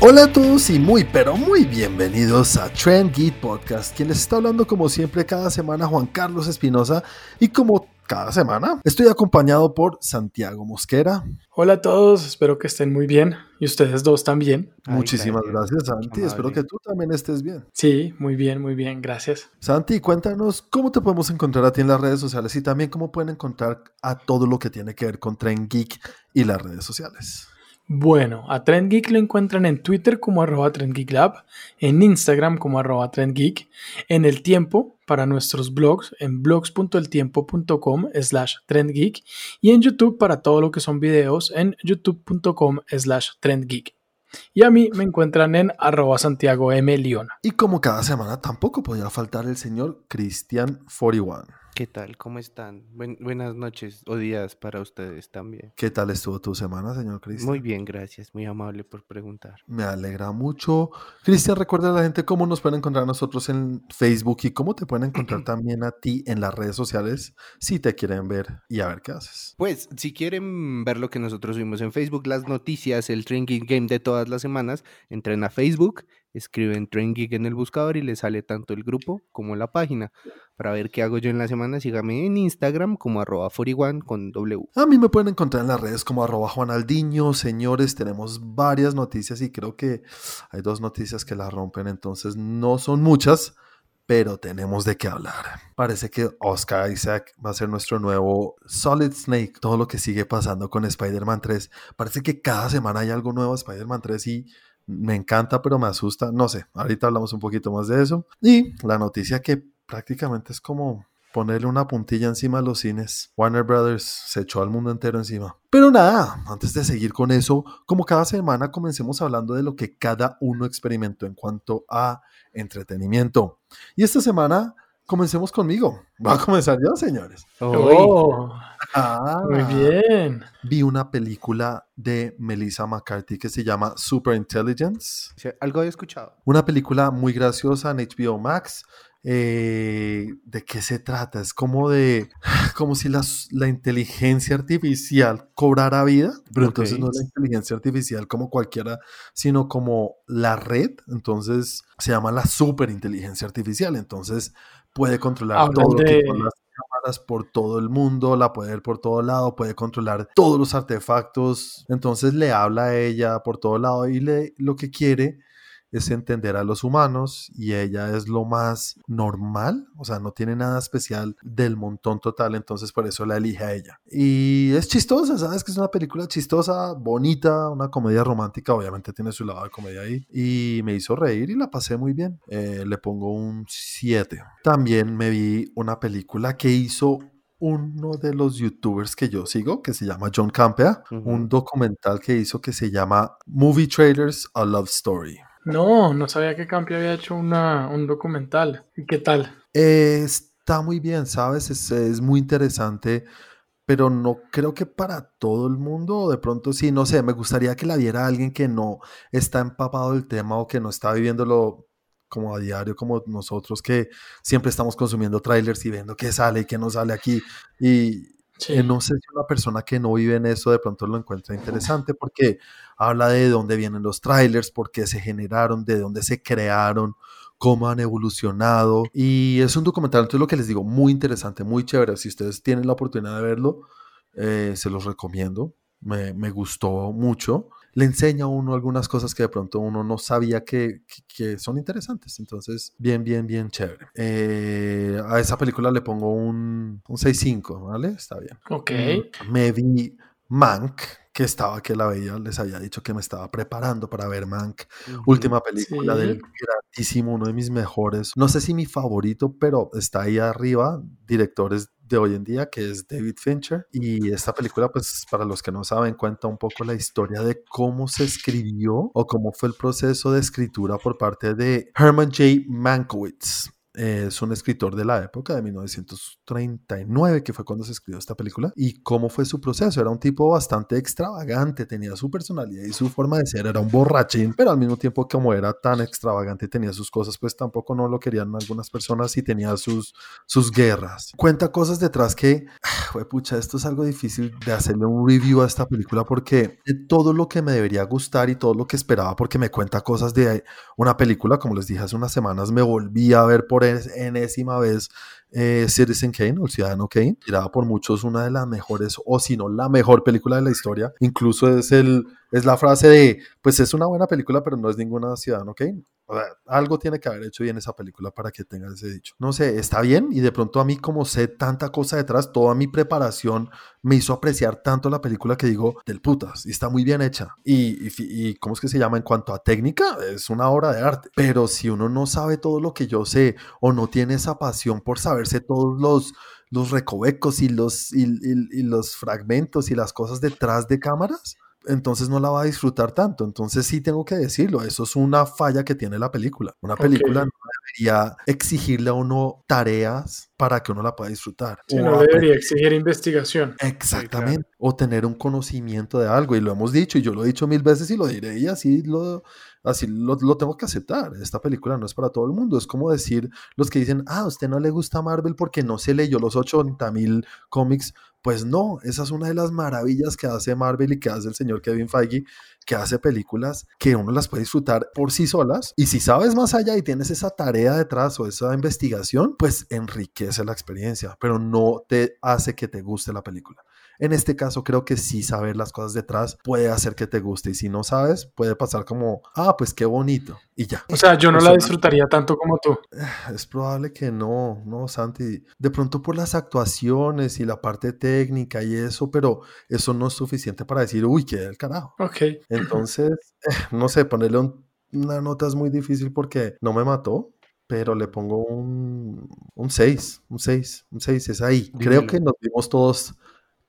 Hola a todos y muy pero muy bienvenidos a Trend Geek Podcast. Quien les está hablando como siempre cada semana Juan Carlos Espinosa y como cada semana estoy acompañado por Santiago Mosquera. Hola a todos, espero que estén muy bien y ustedes dos también. Muchísimas gracias, Santi. Espero que tú también estés bien. Sí, muy bien, muy bien, gracias. Santi, cuéntanos cómo te podemos encontrar a ti en las redes sociales y también cómo pueden encontrar a todo lo que tiene que ver con Trend Geek y las redes sociales. Bueno, a Trend Geek lo encuentran en Twitter como arroba TrendGeekLab, en Instagram como arroba TrendGeek, en El Tiempo para nuestros blogs en blogs.eltiempo.com slash TrendGeek y en YouTube para todo lo que son videos en youtube.com slash TrendGeek. Y a mí me encuentran en arroba Santiago M. Leona. Y como cada semana tampoco podía faltar el señor Cristian41. ¿Qué tal? ¿Cómo están? buenas noches o días para ustedes también. ¿Qué tal estuvo tu semana, señor Cristian? Muy bien, gracias. Muy amable por preguntar. Me alegra mucho. Cristian, recuerda a la gente cómo nos pueden encontrar nosotros en Facebook y cómo te pueden encontrar también a ti en las redes sociales si te quieren ver y a ver qué haces. Pues, si quieren ver lo que nosotros subimos en Facebook, las noticias, el Drinking Game de todas las semanas, entren a Facebook escriben Train Geek en el buscador y les sale tanto el grupo como la página. Para ver qué hago yo en la semana, sígame en Instagram como arroba 41 con W. A mí me pueden encontrar en las redes como arroba Juanaldiño. Señores, tenemos varias noticias y creo que hay dos noticias que la rompen, entonces no son muchas, pero tenemos de qué hablar. Parece que Oscar Isaac va a ser nuestro nuevo Solid Snake. Todo lo que sigue pasando con Spider-Man 3. Parece que cada semana hay algo nuevo Spider-Man 3 y me encanta, pero me asusta. No sé, ahorita hablamos un poquito más de eso. Y la noticia que prácticamente es como ponerle una puntilla encima a los cines. Warner Brothers se echó al mundo entero encima. Pero nada, antes de seguir con eso, como cada semana comencemos hablando de lo que cada uno experimentó en cuanto a entretenimiento. Y esta semana comencemos conmigo. Va a comenzar yo, señores. Oh, ah, muy bien. Vi una película de Melissa McCarthy que se llama Super Intelligence. algo he escuchado. Una película muy graciosa en HBO Max. Eh, ¿De qué se trata? Es como de, como si la, la inteligencia artificial cobrara vida, pero entonces no es la inteligencia artificial como cualquiera, sino como la red, entonces se llama la superinteligencia artificial, entonces puede controlar todo lo que son las cámaras por todo el mundo, la puede ver por todo lado, puede controlar todos los artefactos, entonces le habla a ella por todo lado y le, lo que quiere es entender a los humanos y ella es lo más normal, o sea, no tiene nada especial del montón total, entonces por eso la elige a ella. Y es chistosa, ¿sabes? Que es una película chistosa, bonita, una comedia romántica, obviamente tiene su lado de comedia ahí, y me hizo reír y la pasé muy bien. Eh, le pongo un 7. También me vi una película que hizo uno de los youtubers que yo sigo, que se llama John Campea, un documental que hizo que se llama Movie Trailers, A Love Story. No, no sabía que Campi había hecho una, un documental. ¿Y qué tal? está muy bien, ¿sabes? Es, muy interesante, pero no creo que para todo el mundo, de pronto sí, no sé, me gustaría que la viera alguien que no está empapado del tema o que no está viviéndolo como a diario, como nosotros, que siempre estamos consumiendo trailers y viendo qué sale y qué no sale aquí. Y, no sé si una persona que no vive en eso de pronto lo encuentra interesante porque habla de dónde vienen los trailers, por qué se generaron, de dónde se crearon, cómo han evolucionado. Y es un documental, entonces lo que les digo, muy interesante, muy chévere. Si ustedes tienen la oportunidad de verlo, eh, se los recomiendo. Me, me gustó mucho le enseña a uno algunas cosas que de pronto uno no sabía que, que, son interesantes. Entonces, bien, bien, bien chévere. Eh, a esa película le pongo un, un 6-5, ¿vale? Está bien. Ok. Me vi Mank, que estaba que la veía, les había dicho que me estaba preparando para ver Mank, última película del gratísimo, uno de mis mejores, no sé si mi favorito, pero está ahí arriba, directores de hoy en día, que es David Fincher. Y esta película, pues para los que no saben, cuenta un poco la historia de cómo se escribió o cómo fue el proceso de escritura por parte de Herman J. Mankiewicz. Es un escritor de la época de 1939, que fue cuando se escribió esta película, y cómo fue su proceso. Era un tipo bastante extravagante, tenía su personalidad y su forma de ser, era un borrachín, pero al mismo tiempo como era tan extravagante tenía sus cosas, pues tampoco no lo querían algunas personas y tenía sus, sus guerras. Cuenta cosas detrás que, pucha, esto es algo difícil de hacerle un review a esta película porque todo lo que me debería gustar y todo lo que esperaba, porque me cuenta cosas de una película, como les dije hace unas semanas, me volví a ver por enésima vez eh, Citizen Kane o El Ciudadano Kane, tirada por muchos una de las mejores, o si no la mejor película de la historia. Incluso es, el, es la frase de, pues es una buena película, pero no es ninguna Ciudadano Kane. Algo tiene que haber hecho bien esa película para que tenga ese dicho. No sé, está bien y de pronto a mí como sé tanta cosa detrás, toda mi preparación me hizo apreciar tanto la película que digo, del putas, y está muy bien hecha. Y, y, y, ¿cómo es que se llama? En cuanto a técnica, es una obra de arte. Pero si uno no sabe todo lo que yo sé o no tiene esa pasión por saber verse todos los, los recovecos y los, y, los fragmentos y las cosas detrás de cámaras, entonces no la va a disfrutar tanto. Entonces sí tengo que decirlo, eso es una falla que tiene la película. Una película no debería exigirle a uno tareas para que uno la pueda disfrutar. Sí, no debería exigir investigación. Exactamente. O tener un conocimiento de algo. Y lo hemos dicho, y yo lo he dicho mil veces y lo diré, y así lo, así lo, lo, tengo que aceptar. Esta película no es para todo el mundo. Es como decir los que dicen, ah, a usted no le gusta Marvel porque no se leyó los 80 mil cómics. Pues no, esa es una de las maravillas que hace Marvel y que hace el señor Kevin Feige, que hace películas que uno las puede disfrutar por sí solas. Y si sabes más allá y tienes esa tarea detrás o esa investigación, pues enriquece la experiencia, pero no te hace que te guste la película. En este caso creo que sí saber las cosas detrás puede hacer que te guste y si no sabes puede pasar como, ah, pues qué bonito y ya. O sea, yo no la disfrutaría tanto como tú. Es probable que no, no, Santi. De pronto por las actuaciones y la parte técnica y eso, pero eso no es suficiente para decir, uy, qué del carajo. Ok. Entonces, no sé, ponerle una nota es muy difícil porque no me mató, pero le pongo un 6, un 6, un 6, es ahí. Creo que nos vimos todos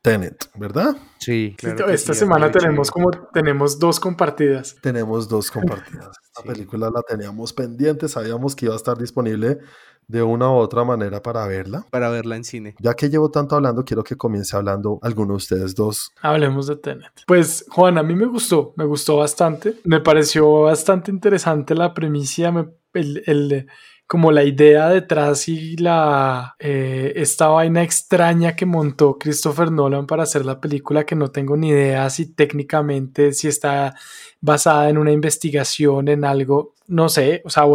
Tenet, ¿verdad? Sí, claro. Esta semana tenemos como tenemos dos compartidas. Tenemos dos compartidas. Esta película la teníamos pendiente, sabíamos que iba a estar disponible de una u otra manera para verla. Para verla en cine. Ya que llevo tanto hablando, quiero que comience hablando alguno de ustedes dos. Hablemos de Tenet. Pues, Juan, a mí me gustó, me gustó bastante. Me pareció bastante interesante la premisa, el, el como la idea detrás y la eh, esta vaina extraña que montó Christopher Nolan para hacer la película que no tengo ni idea si técnicamente si está basada en una investigación en algo no sé, o sea,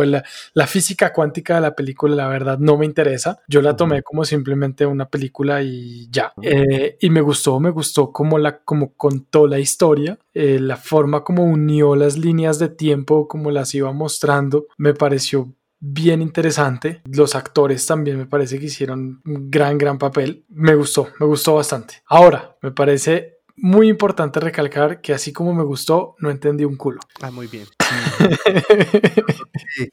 la, física cuántica de la película, la verdad, no me interesa. Yo la tomé como simplemente una película y ya. Eh, y me gustó, me gustó como, la, como contó la historia, eh, la forma como unió las líneas de tiempo, como las iba mostrando, me pareció bien interesante. Los actores también me parece que hicieron un gran, gran papel. Me gustó, me gustó bastante. Ahora, me parece muy importante recalcar que así como me gustó, no entendí un culo. Ah, muy bien.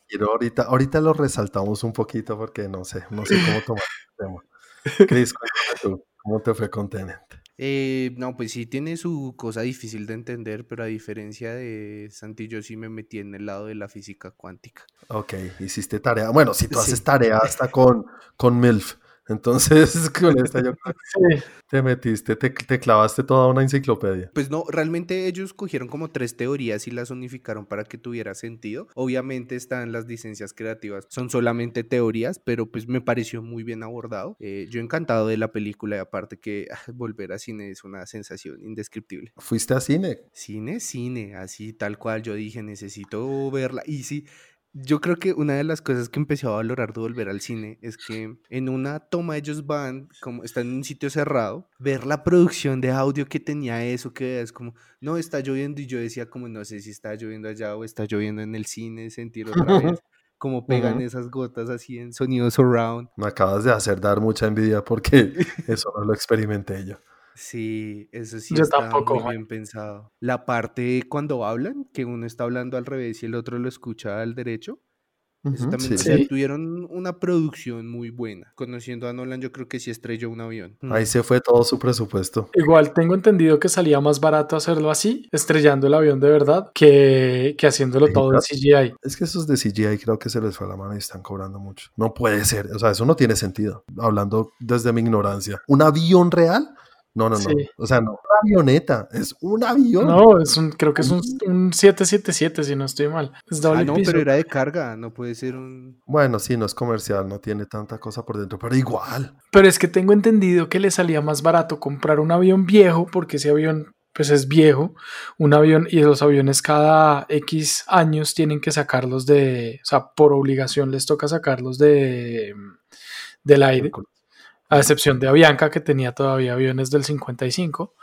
quiero ahorita, ahorita lo resaltamos un poquito porque no sé, no sé cómo tomar el tema. Chris, ¿cómo te fue con Tenet? Eh, no, pues sí tiene su cosa difícil de entender, pero a diferencia de Santi, yo sí me metí en el lado de la física cuántica. Ok, hiciste tarea. Bueno, si tú haces tarea hasta con, con MILF. Entonces, con esta yo te metiste, te, clavaste toda una enciclopedia. Pues no, realmente ellos cogieron como tres teorías y las unificaron para que tuviera sentido. Obviamente están las licencias creativas, son solamente teorías, pero pues me pareció muy bien abordado. Eh, yo encantado de la película y aparte que ah, volver a cine es una sensación indescriptible. ¿Fuiste a cine? Cine, cine, así tal cual yo dije, necesito verla. Y sí, yo creo que una de las cosas que empecé a valorar de volver al cine es que en una toma ellos van, como están en un sitio cerrado, ver la producción de audio que tenía eso, que es como, no, está lloviendo y yo decía como, no sé si está lloviendo allá o está lloviendo en el cine, sentir otra vez como pegan esas gotas así en sonido surround. Me acabas de hacer dar mucha envidia porque eso no lo experimenté yo. Sí, eso sí está muy bien pensado. La parte cuando hablan, que uno está hablando al revés y el otro lo escucha al derecho, también, sí. tuvieron una producción muy buena. Conociendo a Nolan, yo creo que sí estrelló un avión. Mm. Ahí se fue todo su presupuesto. Igual tengo entendido que salía más barato hacerlo así, estrellando el avión de verdad, que, que haciéndolo todo en CGI. Es que esos de CGI creo que se les fue a la mano y están cobrando mucho. No puede ser. O sea, eso no tiene sentido. Hablando desde mi ignorancia. ¿Un avión real? No, no, no. O sea, no una avioneta, es un avión. No, es un, creo que es un, 777, si no estoy mal. Es ah, no, pero era de carga, no puede ser un. Bueno, sí, no es comercial, no tiene tanta cosa por dentro, pero igual. Pero es que tengo entendido que le salía más barato comprar un avión viejo, porque ese avión pues es viejo, un avión y los aviones cada X años tienen que sacarlos de, o sea, por obligación les toca sacarlos de del aire a excepción de Avianca, que tenía todavía aviones del 55,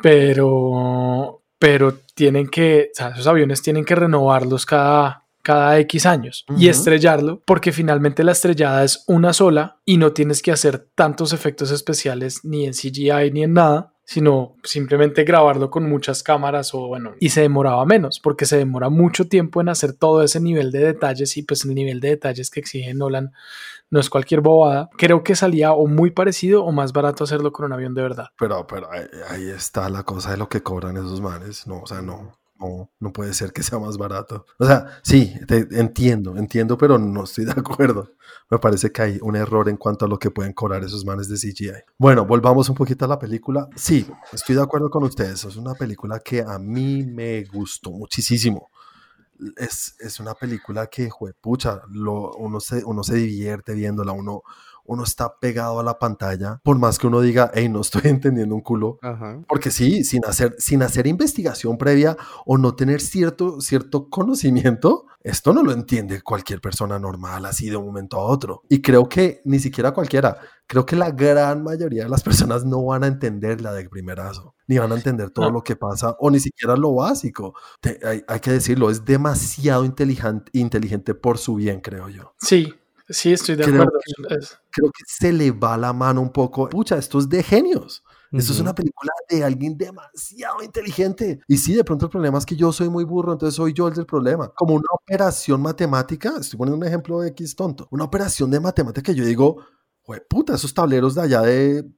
pero, pero tienen que, o sea, esos aviones tienen que renovarlos cada, cada X años y estrellarlo, porque finalmente la estrellada es una sola y no tienes que hacer tantos efectos especiales ni en CGI ni en nada, sino simplemente grabarlo con muchas cámaras o bueno, y se demoraba menos, porque se demora mucho tiempo en hacer todo ese nivel de detalles y pues el nivel de detalles que exige Nolan no es cualquier bobada. Creo que salía o muy parecido o más barato hacerlo con un avión de verdad. Pero, pero ahí, está la cosa de lo que cobran esos manes, no, o sea, no. No, no puede ser que sea más barato. O sea, sí, entiendo, entiendo, pero no estoy de acuerdo. Me parece que hay un error en cuanto a lo que pueden cobrar esos manes de CGI. Bueno, volvamos un poquito a la película. Sí, estoy de acuerdo con ustedes. Es una película que a mí me gustó muchísimo es, es una película que, pucha, lo, uno, se, uno se divierte viéndola, uno, uno está pegado a la pantalla, por más que uno diga, hey, no estoy entendiendo un culo. Porque sí, sin hacer, sin hacer investigación previa o no tener cierto, cierto conocimiento, esto no lo entiende cualquier persona normal así de un momento a otro. Y creo que ni siquiera cualquiera, creo que la gran mayoría de las personas no van a entender la de primerazo, ni van a entender todo lo que pasa o ni siquiera lo básico. hay, hay, que decirlo, es demasiado inteligente, inteligente por su bien, creo yo. Sí, Sí, estoy de acuerdo. creo que se le va la mano un poco. Pucha, esto es de genios. Esto es una película de alguien demasiado inteligente. Y sí, de pronto el problema es que yo soy muy burro, entonces soy yo el del problema. Como una operación matemática, estoy poniendo un ejemplo de X tonto, una operación de matemática que yo digo, puta, esos tableros de allá de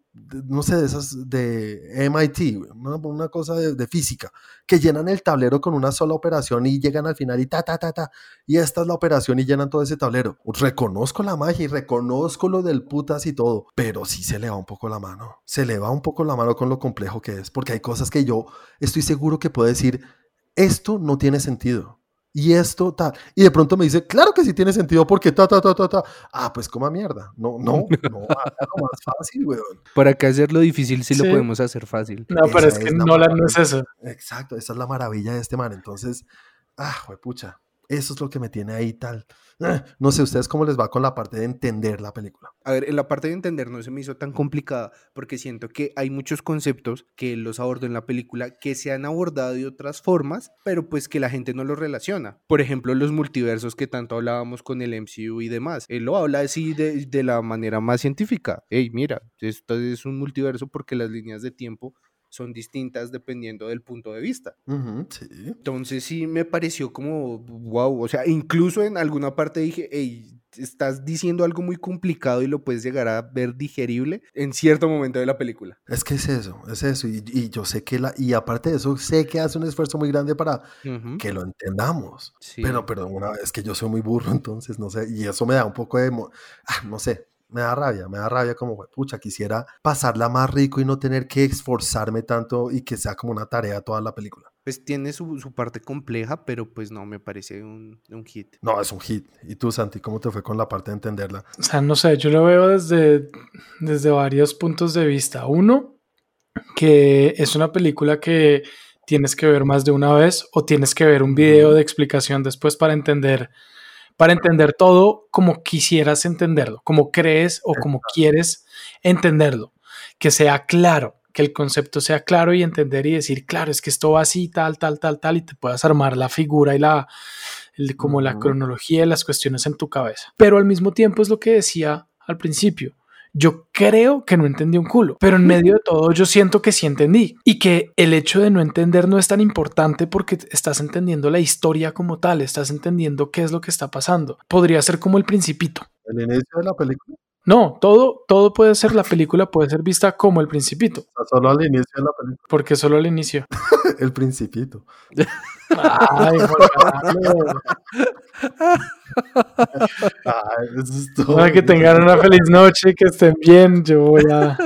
no sé, de esas de MIT, una, cosa de, física, que llenan el tablero con una sola operación y llegan al final y ta, ta, ta, ta, y esta es la operación y llenan todo ese tablero. Reconozco la magia y reconozco lo del putas y todo, pero sí se le va un poco la mano, se le va un poco la mano con lo complejo que es, porque hay cosas que yo estoy seguro que puedo decir, esto no tiene sentido y esto, tal. Y de pronto me dice, claro que sí tiene sentido porque ta, ta, ta, ta, ta. Ah, pues coma mierda. No, no, no, algo más fácil, weón. Para que hacerlo difícil sí, lo podemos hacer fácil. No, pero es que no, no es eso. Exacto, esa es la maravilla de este man. Entonces, ah, pucha. Eso es lo que me tiene ahí tal. Ah, no sé, ¿ustedes cómo les va con la parte de entender la película? A ver, en la parte de entender no se me hizo tan complicada porque siento que hay muchos conceptos que los abordo en la película que se han abordado de otras formas, pero pues que la gente no los relaciona. Por ejemplo, los multiversos que tanto hablábamos con el MCU y demás. Él lo habla así de, de la manera más científica. Hey, mira, esto es un multiverso porque las líneas de tiempo son distintas dependiendo del punto de vista. Entonces sí me pareció como, wow, o sea, incluso en alguna parte dije, hey, estás diciendo algo muy complicado y lo puedes llegar a ver digerible en cierto momento de la película. Es que es eso, es eso. Y, yo sé que la, y aparte de eso, sé que hace un esfuerzo muy grande para que lo entendamos. Pero, pero una vez que yo soy muy burro, entonces no sé, y eso me da un poco de, ah, no sé, me da rabia, me da rabia como, pucha, quisiera pasarla más rico y no tener que esforzarme tanto y que sea como una tarea toda la película. Pues tiene su, parte compleja, pero pues no, me parece un, hit. No, es un hit. ¿Y tú, Santi, cómo te fue con la parte de entenderla? O sea, no sé, yo lo veo desde, desde varios puntos de vista. Uno, que es una película que tienes que ver más de una vez o tienes que ver un video de explicación después para entender para entender todo como quisieras entenderlo, como crees o como quieres entenderlo, que sea claro, que el concepto sea claro y entender y decir, claro, es que esto va así, tal, tal, tal, tal, y te puedas armar la figura y la, como la cronología de las cuestiones en tu cabeza. Pero al mismo tiempo es lo que decía al principio. Yo creo que no entendí un culo, pero en medio de todo yo siento que sí entendí y que el hecho de no entender no es tan importante porque estás entendiendo la historia como tal, estás entendiendo qué es lo que está pasando. Podría ser como el principito. El inicio de la película. No, todo, todo puede ser, la película puede ser vista como el principito. solo al inicio de la película. Porque solo al inicio. el principito. Ay, Para que tengan una feliz noche, que estén bien. Yo voy a,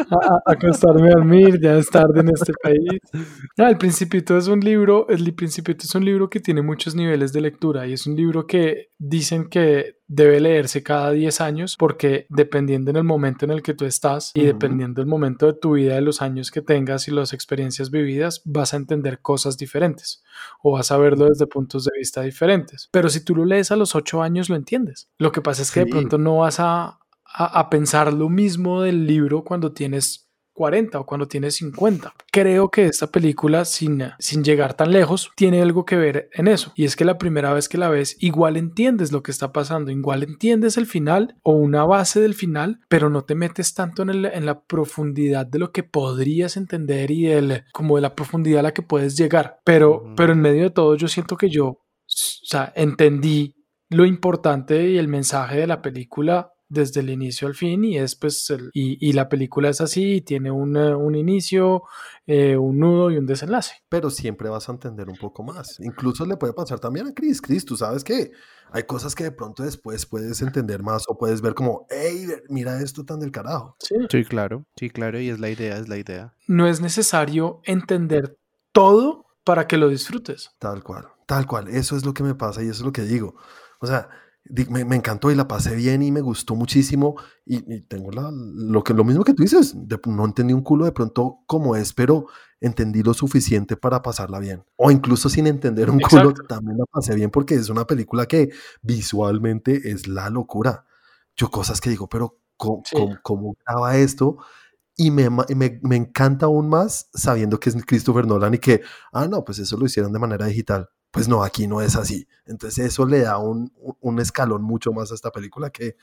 acostarme a dormir, ya es tarde en este país. el Principito es un libro, el Principito es un libro que tiene muchos niveles de lectura y es un libro que dicen que debe leerse cada 10 años porque dependiendo en el momento en el que tú estás y dependiendo del momento de tu vida, de los años que tengas y las experiencias vividas, vas a entender cosas diferentes o vas a verlo desde puntos de vista diferentes. Pero si tú lo lees a los 8 años, lo entiendes. Lo que pasa es que de pronto no vas a, a pensar lo mismo del libro cuando tienes 40 o cuando tiene 50. Creo que esta película, sin, sin llegar tan lejos, tiene algo que ver en eso. Y es que la primera vez que la ves, igual entiendes lo que está pasando, igual entiendes el final o una base del final, pero no te metes tanto en, en la profundidad de lo que podrías entender y el, como de la profundidad a la que puedes llegar. Pero, pero en medio de todo, yo siento que yo, o sea, entendí lo importante y el mensaje de la película desde el inicio al fin y es pues y, la película es así tiene un, un inicio eh, un nudo y un desenlace. Pero siempre vas a entender un poco más. Incluso le puede pasar también a Chris. Chris tú sabes que hay cosas que de pronto después puedes entender más o puedes ver como hey mira esto tan del carajo sí. sí claro. Sí claro y es la idea es la idea. No es necesario entender todo para que lo disfrutes. Tal cual tal cual. Eso es lo que me pasa y eso es lo que digo. O sea me, me, encantó y la pasé bien y me gustó muchísimo. Y, tengo la, lo, que, lo mismo que tú dices, no entendí un culo de pronto como es, pero entendí lo suficiente para pasarla bien. O incluso sin entender un culo, también la pasé bien porque es una película que visualmente es la locura. Yo cosas que digo, pero ¿cómo, cómo, graba esto? Y me, me, me, encanta aún más sabiendo que es Christopher Nolan y que, ah, no, pues eso lo hicieron de manera digital. Pues no, aquí no es así. Entonces eso le da un, un escalón mucho más a esta película que,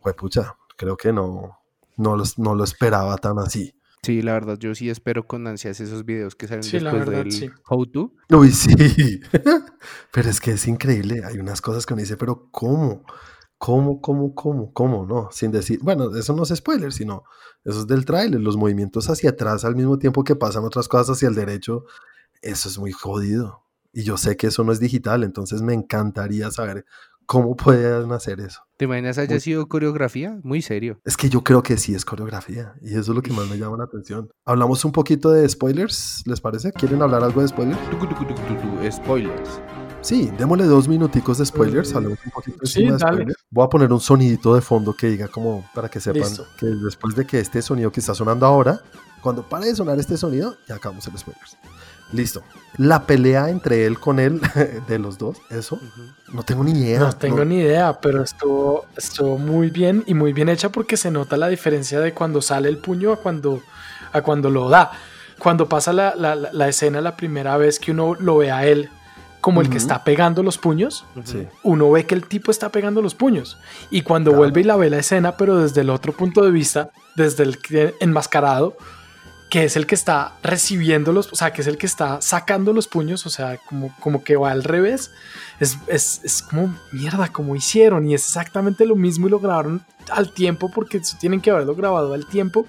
pues pucha, creo que no, no, los, no lo esperaba tan así. Sí, la verdad, yo sí espero con ansias esos videos que salen después del How To. Uy, sí. pero es que es increíble. Hay unas cosas que uno dice, pero ¿cómo? ¿Cómo, cómo, cómo, cómo? No, sin decir, bueno, eso no es spoiler, sino eso es del tráiler, los movimientos hacia atrás al mismo tiempo que pasan otras cosas hacia el derecho, eso es muy jodido. Y yo sé que eso no es digital, entonces me encantaría saber cómo pueden hacer eso. ¿Te imaginas haya sido coreografía? Muy serio. Es que yo creo que sí es coreografía y eso es lo que más me llama la atención. Hablamos un poquito de spoilers, ¿les parece? ¿Quieren hablar algo de spoilers? Spoilers. Sí, démosle dos minuticos de spoilers, hablemos un poquito de, sí, spoilers. Voy a poner un sonidito de fondo que diga como para que sepan que después de que este sonido que está sonando ahora, cuando pare de sonar este sonido, ya acabamos el spoilers. Listo. La pelea entre él con él, de los dos, eso, no tengo ni idea. No tengo ni idea, pero estuvo, estuvo muy bien y muy bien hecha porque se nota la diferencia de cuando sale el puño a cuando, a cuando lo da. Cuando pasa la, la, escena la primera vez que uno lo ve a él como el que está pegando los puños, uno ve que el tipo está pegando los puños. Y cuando vuelve y la ve la escena, pero desde el otro punto de vista, desde el enmascarado, que es el que está recibiendo los, o sea, que es el que está sacando los puños, o sea, como, como que va al revés. Es, es, es como mierda, como hicieron, y es exactamente lo mismo y lo grabaron al tiempo, porque tienen que haberlo grabado al tiempo,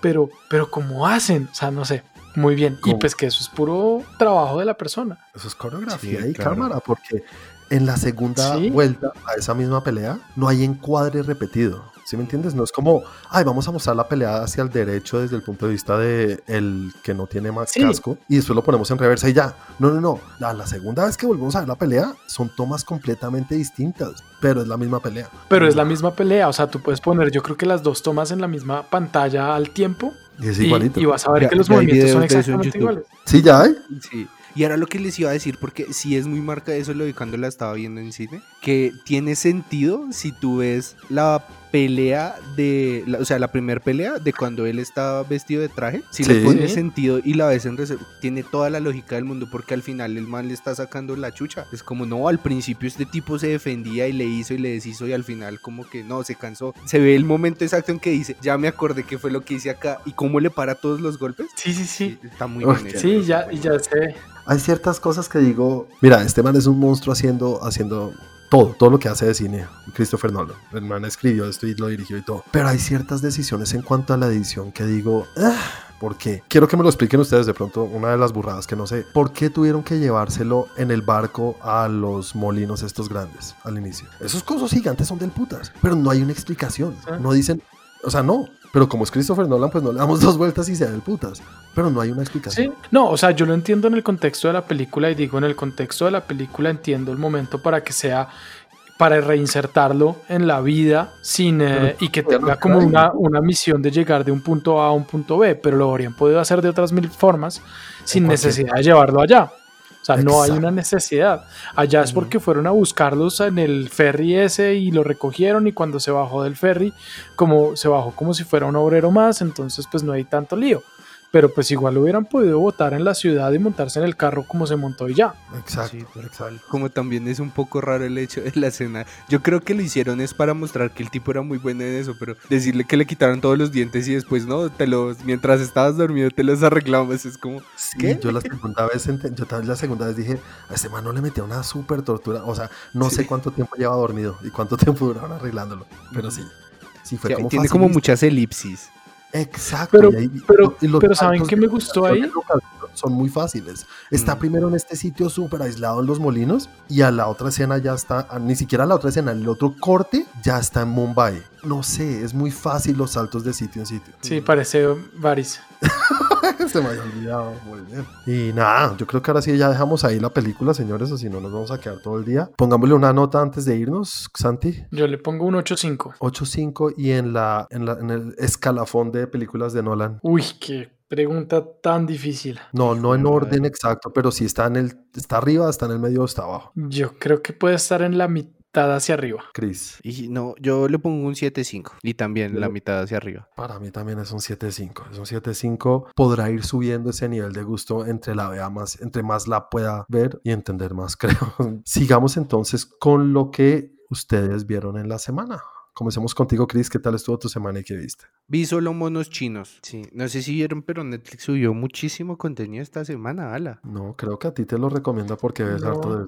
pero, pero como hacen, o sea, no sé, muy bien. Y pues que eso es puro trabajo de la persona. Eso es coreografía y cámara, porque en la segunda vuelta a esa misma pelea no hay encuadre repetido. ¿Sí me entiendes? No es como, ay, vamos a mostrar la pelea hacia el derecho desde el punto de vista de el que no tiene más casco y después lo ponemos en reversa y ya. No, no, no. La, la, segunda vez que volvemos a ver la pelea son tomas completamente distintas, pero es la misma pelea. Pero es la misma pelea. O sea, tú puedes poner, yo creo que las dos tomas en la misma pantalla al tiempo. Y es igualito. Y, vas a ver que los movimientos son exactamente iguales. Sí, ya hay. Sí. Y ahora lo que les iba a decir, porque si es muy marca eso lo de cuando la estaba viendo en cine, que tiene sentido si tú ves la pelea de, la- o sea, la primera pelea de cuando él estaba vestido de traje, si Sí. le pones Sí. sentido y la ves en reserva, tiene toda la lógica del mundo porque al final el man le está sacando la chucha. Es como, no, al principio este tipo se defendía y le hizo y le deshizo y al final como que no, se cansó. Se ve el momento exacto en que dice, ya me acordé que fue lo que hice acá y cómo le para todos los golpes. Sí, sí, sí. Está muy Uy, bien. Sí, ya, y ya sé. Hay ciertas cosas que digo, mira, este man es un monstruo haciendo, haciendo todo, todo lo que hace de cine. Christopher Nolan, el man escribió esto y lo dirigió y todo. Pero hay ciertas decisiones en cuanto a la edición que digo, ah, ¿por qué? Quiero que me lo expliquen ustedes de pronto, una de las burradas que no sé. ¿Por qué tuvieron que llevárselo en el barco a los molinos estos grandes al inicio? Esos cosas gigantes son del putas, pero no hay una explicación. Ah. No dicen, o sea, no. Pero como es Christopher Nolan, pues no le damos dos vueltas y sea del putas. Pero no hay una explicación. Sí, no, o sea, yo lo entiendo en el contexto de la película y digo en el contexto de la película entiendo el momento para que sea para reinsertarlo en la vida sin eh, y que tenga como una, una misión de llegar de un punto A a un punto B, pero lo habrían podido hacer de otras mil formas sin necesidad de llevarlo allá. O sea, no hay una necesidad. Allá es porque fueron a buscarlos en el ferry ese y lo recogieron y cuando se bajó del ferry, como se bajó como si fuera un obrero más, entonces pues no hay tanto lío. Pero pues igual lo hubieran podido votar en la ciudad y montarse en el carro como se montó y ya. Exacto. Sí. Como también es un poco raro el hecho de la escena. Yo creo que lo hicieron es para mostrar que el tipo era muy bueno en eso, pero decirle que le quitaron todos los dientes y después no, te los mientras estabas dormido te los arreglamos, es como Sí, ¿Qué? yo la segunda vez yo también la segunda vez dije, a este man no le metía una súper tortura, o sea, no sé Sí. cuánto tiempo lleva dormido y cuánto tiempo duraron arreglándolo, pero sí, sí fue como tiene como muchas elipsis. Exacto. Pero- y ahí- pero- y pero ¿saben qué me gustó ahí? Son muy fáciles. Está Mm. primero en este sitio súper aislado en los molinos y a la otra escena ya está, ni siquiera a la otra escena, el otro corte ya está en Mumbai. No sé, es muy fácil los saltos de sitio en sitio. Sí, parece Varys. Se me había olvidado, muy bien. Y nada, yo creo que ahora sí ya dejamos ahí la película, señores, o si no nos vamos a quedar todo el día. Pongámosle una nota antes de irnos, Santi. Yo le pongo un 8.5. 8.5 y en, la, en, la, en el escalafón de películas de Nolan. Uy, qué pregunta tan difícil. No, no en orden exacto, pero si está en el, está arriba, está en el medio o está abajo. Yo creo que puede estar en la mitad hacia arriba. Chris. Y no, yo le pongo un 7.5 y también la mitad hacia arriba. Para mí también es un 7.5. Es un 7.5. Podrá ir subiendo ese nivel de gusto entre la vea más, entre más la pueda ver y entender más, creo. Sigamos entonces con lo que ustedes vieron en la semana. Comencemos contigo, Chris. ¿Qué tal estuvo tu semana y qué viste? Vi solo monos chinos. Sí, no sé si vieron, pero Netflix subió muchísimo contenido esta semana, ala. No, creo que a ti te lo recomienda porque ves No. harto de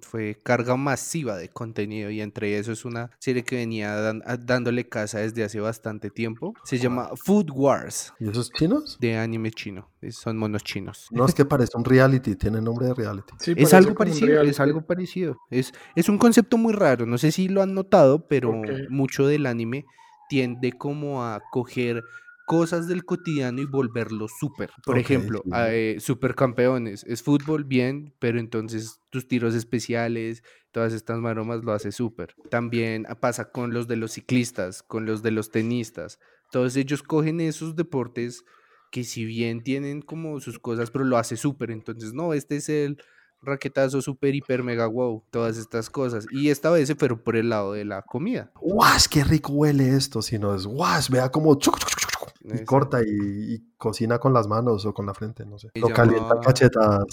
Fue carga masiva de contenido y entre eso es una serie que venía dan- dándole casa desde hace bastante tiempo. Se llama Food Wars ¿Y esos chinos? de anime chino. Son monos chinos. No es que parece un reality, tiene nombre de reality. Sí, Es algo parecido, es algo parecido. Es, es un concepto muy raro, no sé si lo han notado, pero mucho del anime tiende como a coger cosas del cotidiano y volverlo súper. Por Ok, ejemplo, sí. eh, supercampeones, es fútbol, bien, pero entonces tus tiros especiales, todas estas maromas lo hace súper. También pasa con los de los ciclistas, con los de los tenistas. Todos ellos cogen esos deportes que si bien tienen como sus cosas, pero lo hace súper. Entonces, no, este es el raquetazo súper, hiper, mega wow, todas estas cosas. Y esta vez se fueron por el lado de la comida. ¡Wash! ¡Qué rico huele esto! Si no es ¡wash! Vea como chuc, chuc, y corta y, y cocina con las manos o con la frente, no sé. Se Lo calienta llamaba- cachetadas.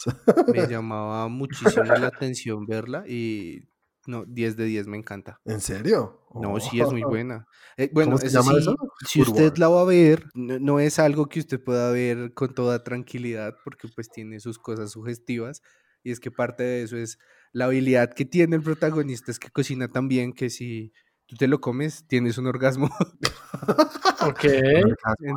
Me llamaba muchísimo la atención verla y no, 10 de 10 me encanta. ¿En serio? No, sí es muy Oh. buena. Eh, bueno, ¿Cómo se llama sí, eso? si usted la va a ver, no, no es algo que usted pueda ver con toda tranquilidad porque pues tiene sus cosas sugestivas y es que parte de eso es la habilidad que tiene el protagonista es que cocina tan bien que si tú te lo comes tienes un orgasmo. Ok.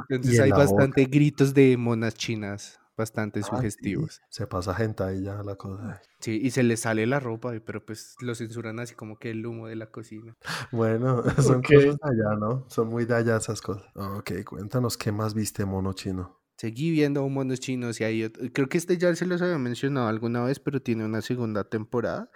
Entonces hay boca. bastante gritos de monas chinas, bastante Ah, sí, sugestivos. Se pasa gente ahí ya la cosa. Sí, y se le sale la ropa, pero pues lo censuran así como que el humo de la cocina. Bueno, son Ok. cosas de allá, ¿no? Son muy de allá esas cosas. Ok, cuéntanos qué más viste, mono chino. Seguí viendo monos chinos y hay otro- creo que este ya se los había mencionado alguna vez, pero tiene una segunda temporada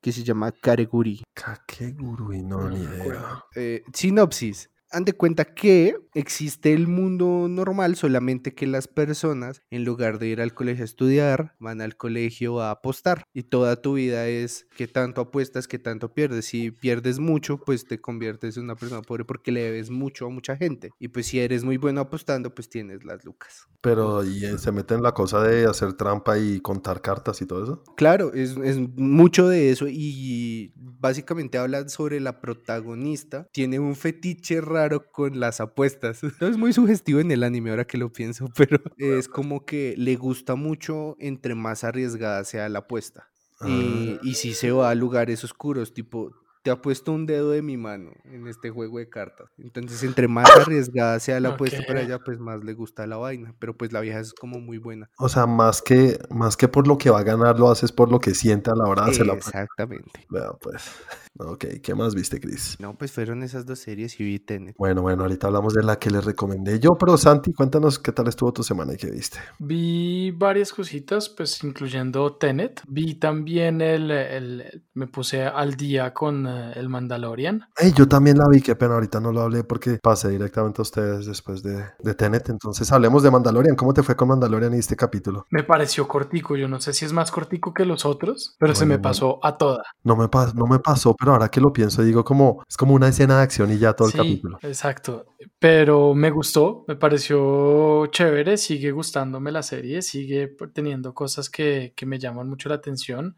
que se llama Kareguri. Kakeguru y no, ni idea. Eh, sinopsis. Han de cuenta que existe el mundo normal, solamente que las personas, en lugar de ir al colegio a estudiar, van al colegio a apostar. Y toda tu vida es que tanto apuestas, que tanto pierdes. Si pierdes mucho, pues te conviertes en una persona pobre porque le debes mucho a mucha gente. Y pues si eres muy bueno apostando, pues tienes las lucas. Pero y eh, se mete en la cosa de hacer trampa y contar cartas y todo eso. Claro, es, es mucho de eso y básicamente habla sobre la protagonista. Tiene un fetiche raro con las apuestas. Es muy sugestivo en el anime ahora que lo pienso, pero es como que le gusta mucho entre más arriesgada sea la apuesta. Y, Ah, y si se va a lugares oscuros, tipo, te ha puesto un dedo de mi mano en este juego de cartas. Entonces, entre más arriesgada sea la apuesta para Ok. ella, pues más le gusta la vaina. Pero pues la vieja es como muy buena. O sea, más que, más que por lo que va a ganar, lo haces por lo que siente a la hora de hacer la Exactamente. Vea, pues. Ok, ¿qué más viste, Chris? No, pues fueron esas dos series y vi Tenet. Bueno, bueno, ahorita hablamos de la que les recomendé yo, pero Santi, cuéntanos qué tal estuvo tu semana y qué viste. Vi varias cositas, pues incluyendo Tenet. Vi también el, el- me puse al día con eh, el Mandalorian. Ey, yo también la vi, qué pena, ahorita no lo hablé porque pasé directamente a ustedes después de, de Tenet. Entonces hablemos de Mandalorian. ¿Cómo te fue con Mandalorian y este capítulo? Me pareció cortico, yo no sé si es más cortico que los otros, pero se Bueno, me bueno. pasó a toda. No me, pas- no me pasó, pero ahora que lo pienso, digo como, es como una escena de acción y ya todo el Sí, capítulo. exacto. Pero me gustó, me pareció chévere, sigue gustándome la serie, sigue teniendo cosas que, que me llaman mucho la atención.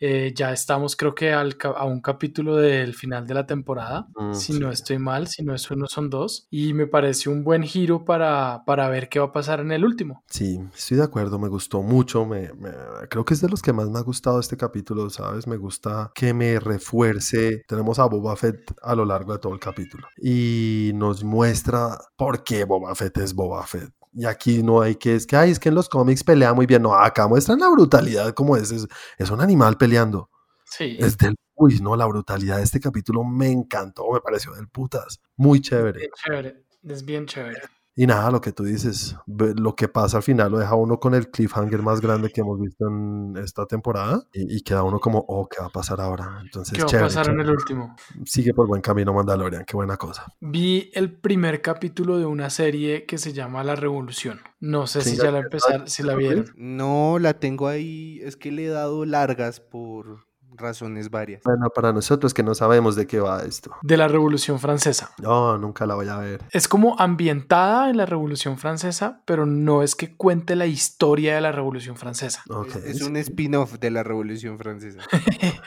Eh, ya estamos, creo que al a un capítulo del final de la temporada, Mm, si sí. no estoy mal, si no es uno, son dos. Y me pareció un buen giro para, para ver qué va a pasar en el último. Sí, estoy de acuerdo, me gustó mucho, me, me- creo que es de los que más me ha gustado este capítulo, ¿sabes? Me gusta que me refuerce, tenemos a Boba Fett a lo largo de todo el capítulo y nos muestra por qué Boba Fett es Boba Fett. Y aquí no hay que, es que, ay, es que en los cómics pelea muy bien, no, acá muestran la brutalidad como es, es, es un animal peleando, Sí. es del, uy, no, la brutalidad de este capítulo me encantó, me pareció del putas, muy chévere. Bien chévere, es bien chévere. Y nada, lo que tú dices, lo que pasa al final lo deja uno con el cliffhanger más grande que hemos visto en esta temporada y, y queda uno como, oh, ¿qué va a pasar ahora? Entonces, ¿Qué va a chévere, pasar en el último? Sigue por buen camino Mandalorian, qué buena cosa. Vi el primer capítulo de una serie que se llama La Revolución. No sé si ya la ¿qué empezaron, tal? si la ¿Tú vieron. No, la tengo ahí. Es que le he dado largas por razones varias. Bueno, para nosotros que no sabemos de qué va esto. De la Revolución Francesa. No, nunca la voy a ver. Es como ambientada en la Revolución Francesa, pero no es que cuente la historia de la Revolución Francesa. Es, es un spin-off de la Revolución Francesa.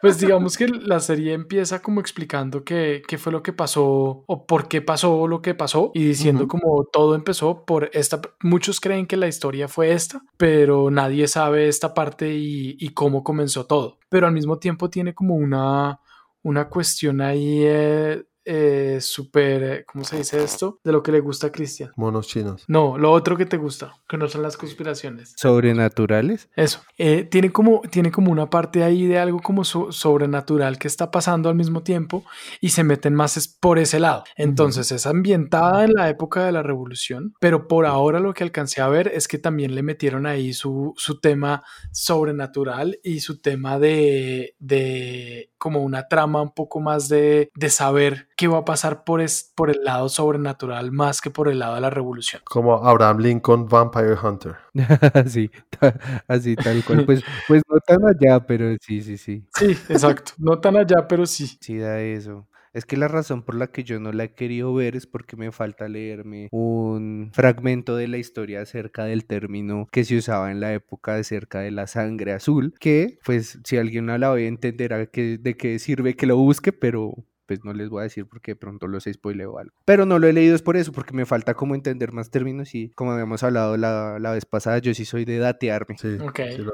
Pues digamos que la serie empieza como explicando qué, qué fue lo que pasó o por qué pasó lo que pasó y diciendo Ujú. como todo empezó por esta. Muchos creen que la historia fue esta, pero nadie sabe esta parte y, y cómo comenzó todo. Pero al mismo tiempo tiene como una, una cuestión ahí eh, eh, súper, eh, ¿cómo se dice esto? De lo que le gusta a Cristian. Monos chinos. No, lo otro que te gusta, que no son las conspiraciones. ¿Sobrenaturales? Eso. Eh, tiene, como, tiene como una parte ahí de algo como so- sobrenatural que está pasando al mismo tiempo y se meten más es por ese lado. Entonces es ambientada en la época de la revolución, pero por ahora lo que alcancé a ver es que también le metieron ahí su, su tema sobrenatural y su tema de, de como una trama un poco más de, de saber qué va a pasar por, es, por el lado sobrenatural más que por el lado de la revolución. Como Abraham Lincoln Vampire Hunter. así, ta- así tal cual. Pues, pues no tan allá, pero sí, sí, sí. Sí, exacto. No tan allá, pero sí. Sí da eso. Es que la razón por la que yo no la he querido ver es porque me falta leerme un fragmento de la historia acerca del término que se usaba en la época acerca de la sangre azul, que pues si alguien no la ve entenderá que, de qué sirve que lo busque, pero pues no les voy a decir porque de pronto los spoileo algo. Pero no lo he leído es por eso, porque me falta como entender más términos y como habíamos hablado la, la vez pasada, yo sí soy de datearme. Sí, Ok. sí lo.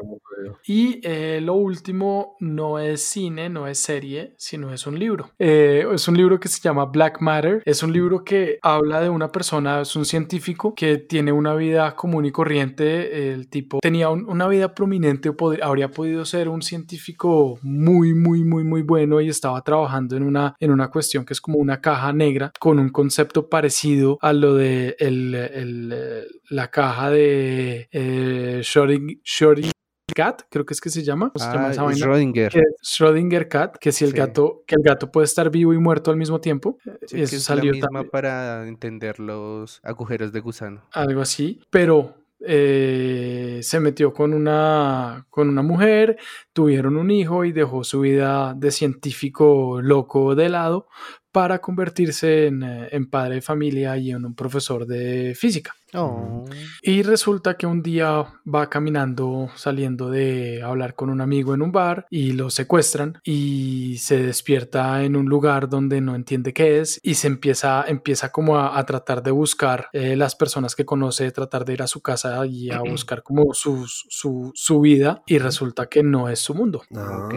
Y eh, lo último no es cine, no es serie, sino es un libro. Eh, es un libro que se llama Black Matter. Es un libro que habla de una persona, es un científico que tiene una vida común y corriente. El tipo tenía un- una vida prominente, o pod- habría podido ser un científico muy, muy, muy, muy bueno y estaba trabajando en una, en una cuestión que es como una caja negra con un concepto parecido a lo de el- el, eh, la caja de eh, Schrödinger- Schrödinger Cat, creo que es que se llama. ¿cómo se llama Ah, esa vaina? Schrödinger. Que Cat, que si el Sí. gato, que el gato puede estar vivo y muerto al mismo tiempo. Sí, que Eso es salió la misma para entender los agujeros de gusano. algo así, pero eh, se metió con una, con una mujer, tuvieron un hijo y dejó su vida de científico loco de lado para convertirse en, eh, en padre de familia y en un profesor de física. Oh. Y resulta que un día va caminando, saliendo de hablar con un amigo en un bar y lo secuestran y se despierta en un lugar donde no entiende qué es y se empieza, empieza como a, a tratar de buscar eh, las personas que conoce, tratar de ir a su casa y a buscar como su, su, su vida y resulta que no es su mundo. Ah, Ok.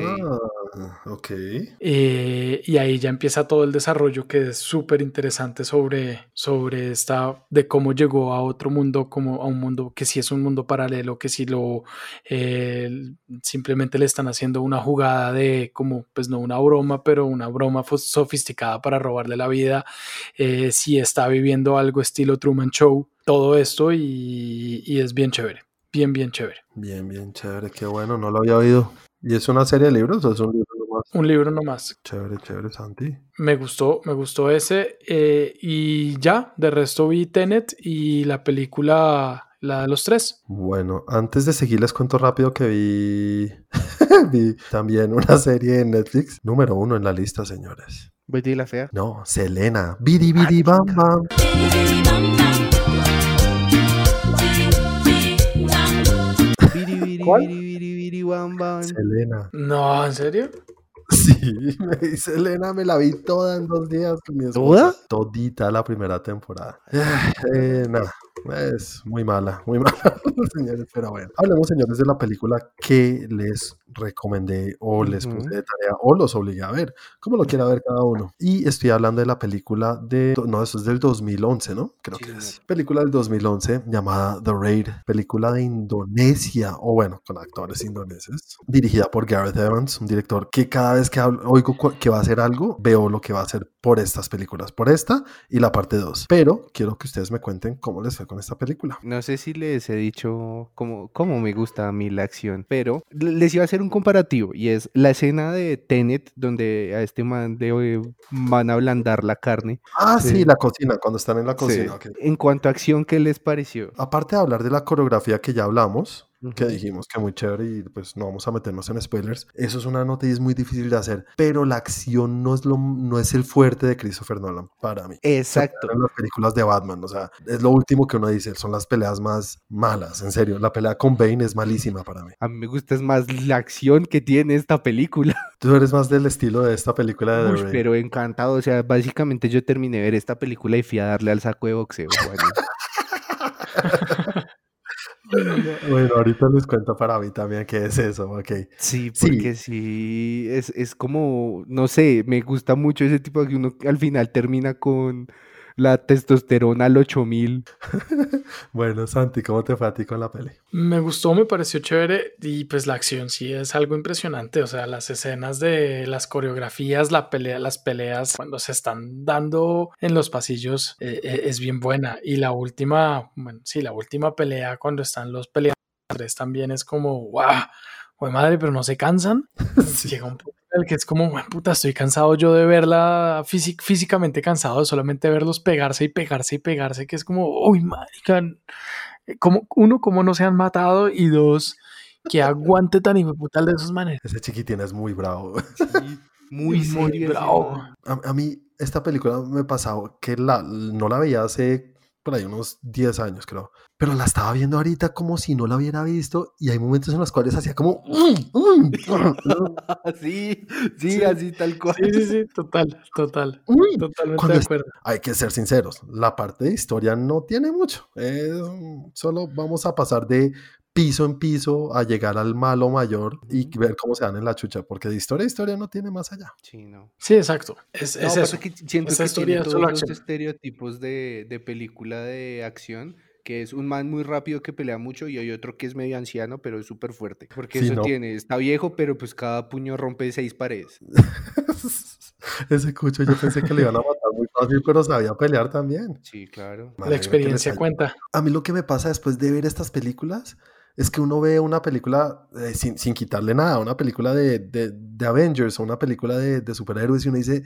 ok. Eh, y ahí ya empieza todo el desarrollo que es súper interesante sobre, sobre esta, de cómo llegó a otro mundo, como a un mundo que sí es un mundo paralelo, que si lo simplemente le están haciendo una jugada de como, pues no una broma, pero una broma sofisticada para robarle la vida, eh, si está viviendo algo estilo Truman Show, todo esto y, y es bien chévere, bien, bien chévere. Bien, bien, chévere. Qué bueno, no lo había oído. ¿Y es una serie de libros o es un libro? Un libro nomás. Chévere, chévere, Santi. Me gustó, me gustó ese. eh, y ya, de resto vi Tenet y la película, la de los tres. Bueno, antes de seguir les cuento rápido que vi, vi también una serie en Netflix, número uno en la lista, señores. Betty la fea. No, Selena. Bidi bidi bam bam. ¿Cuál? bam, bam. Selena. No, ¿en serio? Sí, me vi Selena, me la vi toda en dos días con mi esposa. Todita la primera temporada. Eh, eh, nada, es muy mala, muy mala, señores. Pero bueno, hablemos, señores, de la película que les recomendé o les puse de tarea o los obligué a ver, como lo quiera ver cada uno. Y estoy hablando de la película de, no, eso es del 2011, ¿no? Creo Sí, que es. Película del 2011 llamada The Raid, película de Indonesia, o bueno, con actores indoneses, dirigida por Gareth Evans, un director que cada vez que hablo- oigo que va a hacer algo, veo lo que va a hacer por estas películas, por esta y la parte 2. Pero quiero que ustedes me cuenten cómo les fue con esta película. No sé si les he dicho cómo, cómo me gusta a mí la acción, pero les iba a hacer un comparativo y es la escena de Tenet donde a este man de hoy van a ablandar la carne. Ah, sí, Sí. la cocina, cuando están en la Sí. cocina. En cuanto a acción, ¿qué les pareció? Aparte de hablar de la coreografía que ya hablamos, que dijimos que muy chévere y pues no vamos a meternos en spoilers, eso es una nota y es muy difícil de hacer, pero la acción no es, lo, no es el fuerte de Christopher Nolan para mí. Exacto. En las películas de Batman, o sea, es lo último que uno dice, son las peleas más malas, en serio, la pelea con Bane es malísima para mí. A mí me gusta es más la acción que tiene esta película. Tú eres más del estilo de esta película de Uy, pero encantado. O sea, básicamente yo terminé de ver esta película y fui a darle al saco de boxeo. Bueno, ahorita les cuento para mí también qué es eso, ok. Sí, Sí. porque sí, es, es como, no sé, me gusta mucho ese tipo de que uno al final termina con la testosterona al 8000. Bueno, Santi, ¿cómo te fue a ti con la peli? Me gustó, me pareció chévere y pues la acción sí es algo impresionante, o sea, las escenas de las coreografías, la pelea, las peleas cuando se están dando en los pasillos eh, eh, es bien buena y la última, bueno, sí, la última pelea cuando están los peleadores también es como, wow, güey madre, pero no se cansan. Sí. Llega un punto en el que es como, "Güey, puta, estoy cansado yo de verla físic- físicamente cansado de solamente verlos pegarse y pegarse y pegarse, que es como, uy, marica, como, uno, como no se han matado y dos, que aguante tan hijo de puta el de esos manes. Ese chiquitín es muy bravo. Muy, Muy bravo. a mí esta película me pasaba que la, no la veía hace por ahí unos 10 años, creo. Pero la estaba viendo ahorita como si no la hubiera visto y hay momentos en los cuales hacía como... "Mm, mm, mm, sí, sí, Sí. así tal cual. Sí, sí, sí, total, total, mm". totalmente de es- acuerdo. Hay que ser sinceros, la parte de historia no tiene mucho. Es, solo vamos a pasar de piso en piso a llegar al malo mayor y ver cómo se dan en la chucha, porque de historia a historia no tiene más allá. Sí, no. Sí, exacto. Es, No, es pasa eso. que siento Esa que historia tiene todos los acción. estereotipos de, de película de acción, que es un man muy rápido que pelea mucho y hay otro que es medio anciano, pero es súper fuerte. Porque Sí, eso no. tiene, está viejo, pero pues cada puño rompe seis paredes. Ese cucho yo pensé que le iban a matar muy fácil, pero sabía pelear también. Sí, claro. Me La experiencia cuenta. A mí lo que me pasa después de ver estas películas es que uno ve una película eh, sin, quitarle nada, una película de, de, Avengers o una película de, de, superhéroes y uno dice,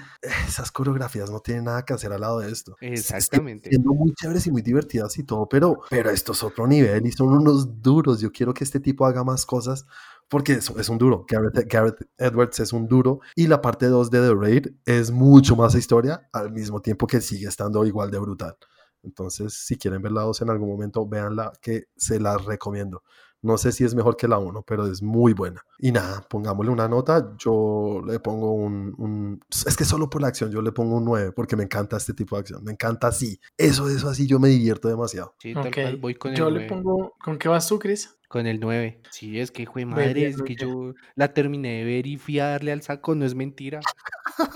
esas coreografías no tienen nada que hacer al lado de esto. Exactamente. siendo muy chéveres y muy divertidas y todo, pero, pero esto es otro nivel y son unos duros. Yo quiero que este tipo haga más cosas porque es, es un duro. Gareth, Gareth, Edwards es un duro. Y la parte 2 de The Raid es mucho más historia, al mismo tiempo que sigue estando igual de brutal. Entonces, si quieren ver la 2 en algún momento, véanla, que se la recomiendo. No sé si es mejor que la 1, pero es muy buena. Y nada, pongámosle una nota. Yo le pongo un, Es que solo por la acción yo le pongo un 9 porque me encanta este tipo de acción. Me encanta así. Eso, eso así, yo me divierto demasiado. Sí, voy con Yo le pongo... ¿Con qué vas tú, Chris? Con el 9. Sí, es que, fue madre, es que yo la terminé de ver y fui a darle al saco, no es mentira.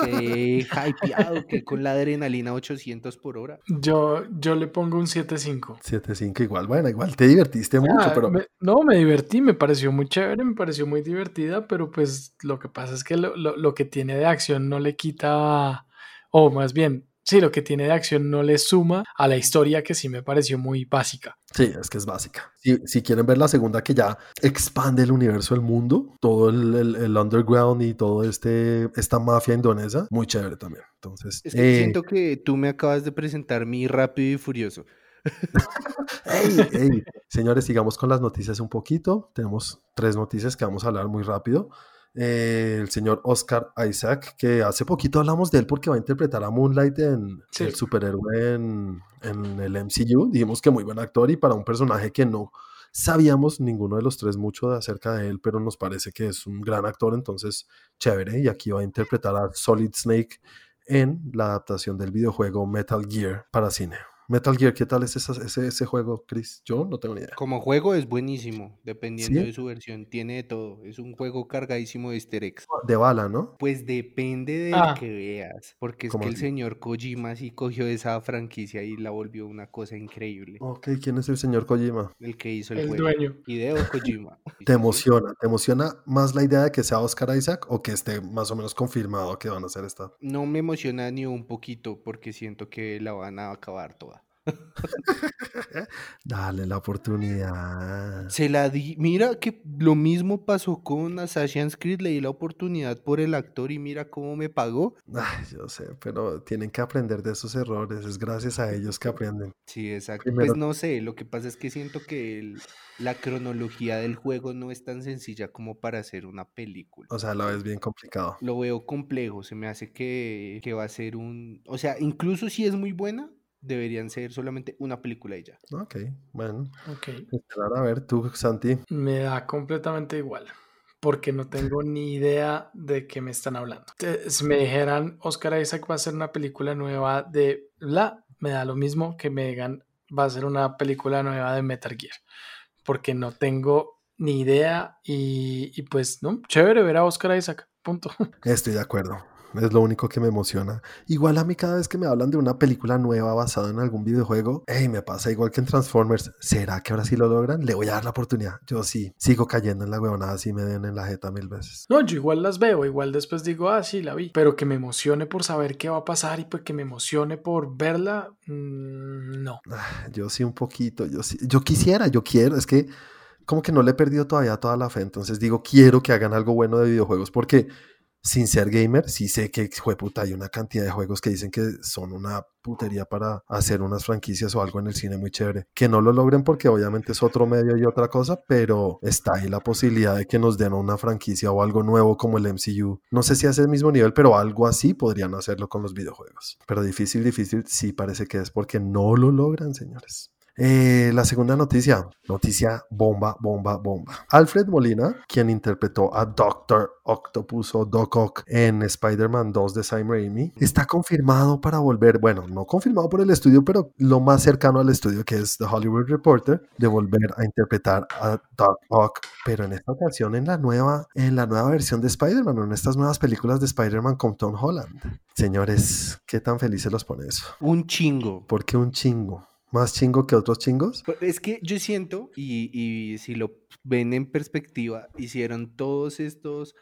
Que hypeado, que con la adrenalina 800 por hora. Yo, yo le pongo un 7.5. 7.5 igual, bueno, igual te divertiste mucho, pero... no, me divertí, me pareció muy chévere, me pareció muy divertida, pero pues lo que pasa es que lo, lo, lo que tiene de acción no le quita, o más bien, sí, lo que tiene de acción no le suma a la historia que sí me pareció muy básica. Sí, es que es básica. Si, si quieren ver la segunda que ya expande el universo del mundo, todo el, el, underground y todo este esta mafia indonesa, muy chévere también. Entonces, eh, siento que tú me acabas de presentar mi rápido y furioso. Señores, sigamos con las noticias un poquito. Tenemos tres noticias que vamos a hablar muy rápido. Eh, el señor Oscar Isaac, que hace poquito hablamos de él porque va a interpretar a Moonlight en el superhéroe en, en, el MCU. Dijimos que muy buen actor y para un personaje que no sabíamos ninguno de los tres mucho de acerca de él, pero nos parece que es un gran actor, entonces chévere. Y aquí va a interpretar a Solid Snake en la adaptación del videojuego Metal Gear para cine. Metal Gear, ¿qué tal es ese, ese, juego, Chris? Yo no tengo ni idea. Como juego es buenísimo, dependiendo de su versión. Tiene de todo. Es un juego cargadísimo de easter eggs. De bala, ¿no? Pues depende de lo ah. que veas. Porque es que el señor Kojima sí cogió esa franquicia y la volvió una cosa increíble. Ok, ¿quién es el señor Kojima? El que hizo el, el juego. dueño. Hideo Kojima. ¿Te emociona? ¿Te emociona más la idea de que sea Oscar Isaac o que esté más o menos confirmado que van a hacer esta? No me emociona ni un poquito porque siento que la van a acabar toda. Dale la oportunidad. Se la di. Mira que lo mismo pasó con Assassin's Creed. Le di la oportunidad por el actor y mira cómo me pagó. Ay, yo sé, pero tienen que aprender de esos errores. Es gracias a ellos que aprenden. Sí, exacto. Pues no sé. Lo que pasa es que siento que la cronología del juego no es tan sencilla como para hacer una película. O sea, la ves bien complicado. Lo veo complejo. Se me hace que, que va a ser un. O sea, incluso si es muy buena deberían ser solamente una película y ya. Ok, bueno. Ok. a ver, tú, Santi. Me da completamente igual, porque no tengo ni idea de qué me están hablando. Si me dijeran, Oscar Isaac va a hacer una película nueva de la, me da lo mismo que me digan, va a ser una película nueva de Metal Gear, porque no tengo ni idea y, y pues, ¿no? Chévere ver a Oscar Isaac, punto. Estoy de acuerdo es lo único que me emociona. Igual a mí cada vez que me hablan de una película nueva basada en algún videojuego, hey, me pasa igual que en Transformers. ¿Será que ahora sí lo logran? Le voy a dar la oportunidad. Yo sí, sigo cayendo en la huevonada así me den en la jeta mil veces. No, yo igual las veo, igual después digo, ah, sí, la vi. Pero que me emocione por saber qué va a pasar y pues que me emocione por verla, mm, no. Ah, yo sí un poquito, yo sí, yo quisiera, yo quiero, es que como que no le he perdido todavía toda la fe, entonces digo, quiero que hagan algo bueno de videojuegos porque sin ser gamer, sí sé que, puta, hay una cantidad de juegos que dicen que son una putería para hacer unas franquicias o algo en el cine muy chévere. Que no lo logren porque obviamente es otro medio y otra cosa, pero está ahí la posibilidad de que nos den una franquicia o algo nuevo como el MCU. No sé si hace el mismo nivel, pero algo así podrían hacerlo con los videojuegos. Pero difícil, difícil, sí parece que es porque no lo logran, señores. Eh, la segunda noticia, noticia bomba, bomba, bomba. Alfred Molina, quien interpretó a Doctor Octopus o Doc Ock en Spider-Man 2 de Sam Raimi, está confirmado para volver, bueno, no confirmado por el estudio, pero lo más cercano al estudio que es The Hollywood Reporter, de volver a interpretar a Doc Ock, pero en esta ocasión en la nueva, en la nueva versión de Spider-Man, en estas nuevas películas de Spider-Man con Tom Holland. Señores, ¿qué tan felices los pone eso? Un chingo. ¿Por qué un chingo? Más chingo que otros chingos? Pues, es que yo siento, y, y si lo ven en perspectiva, hicieron todos estos...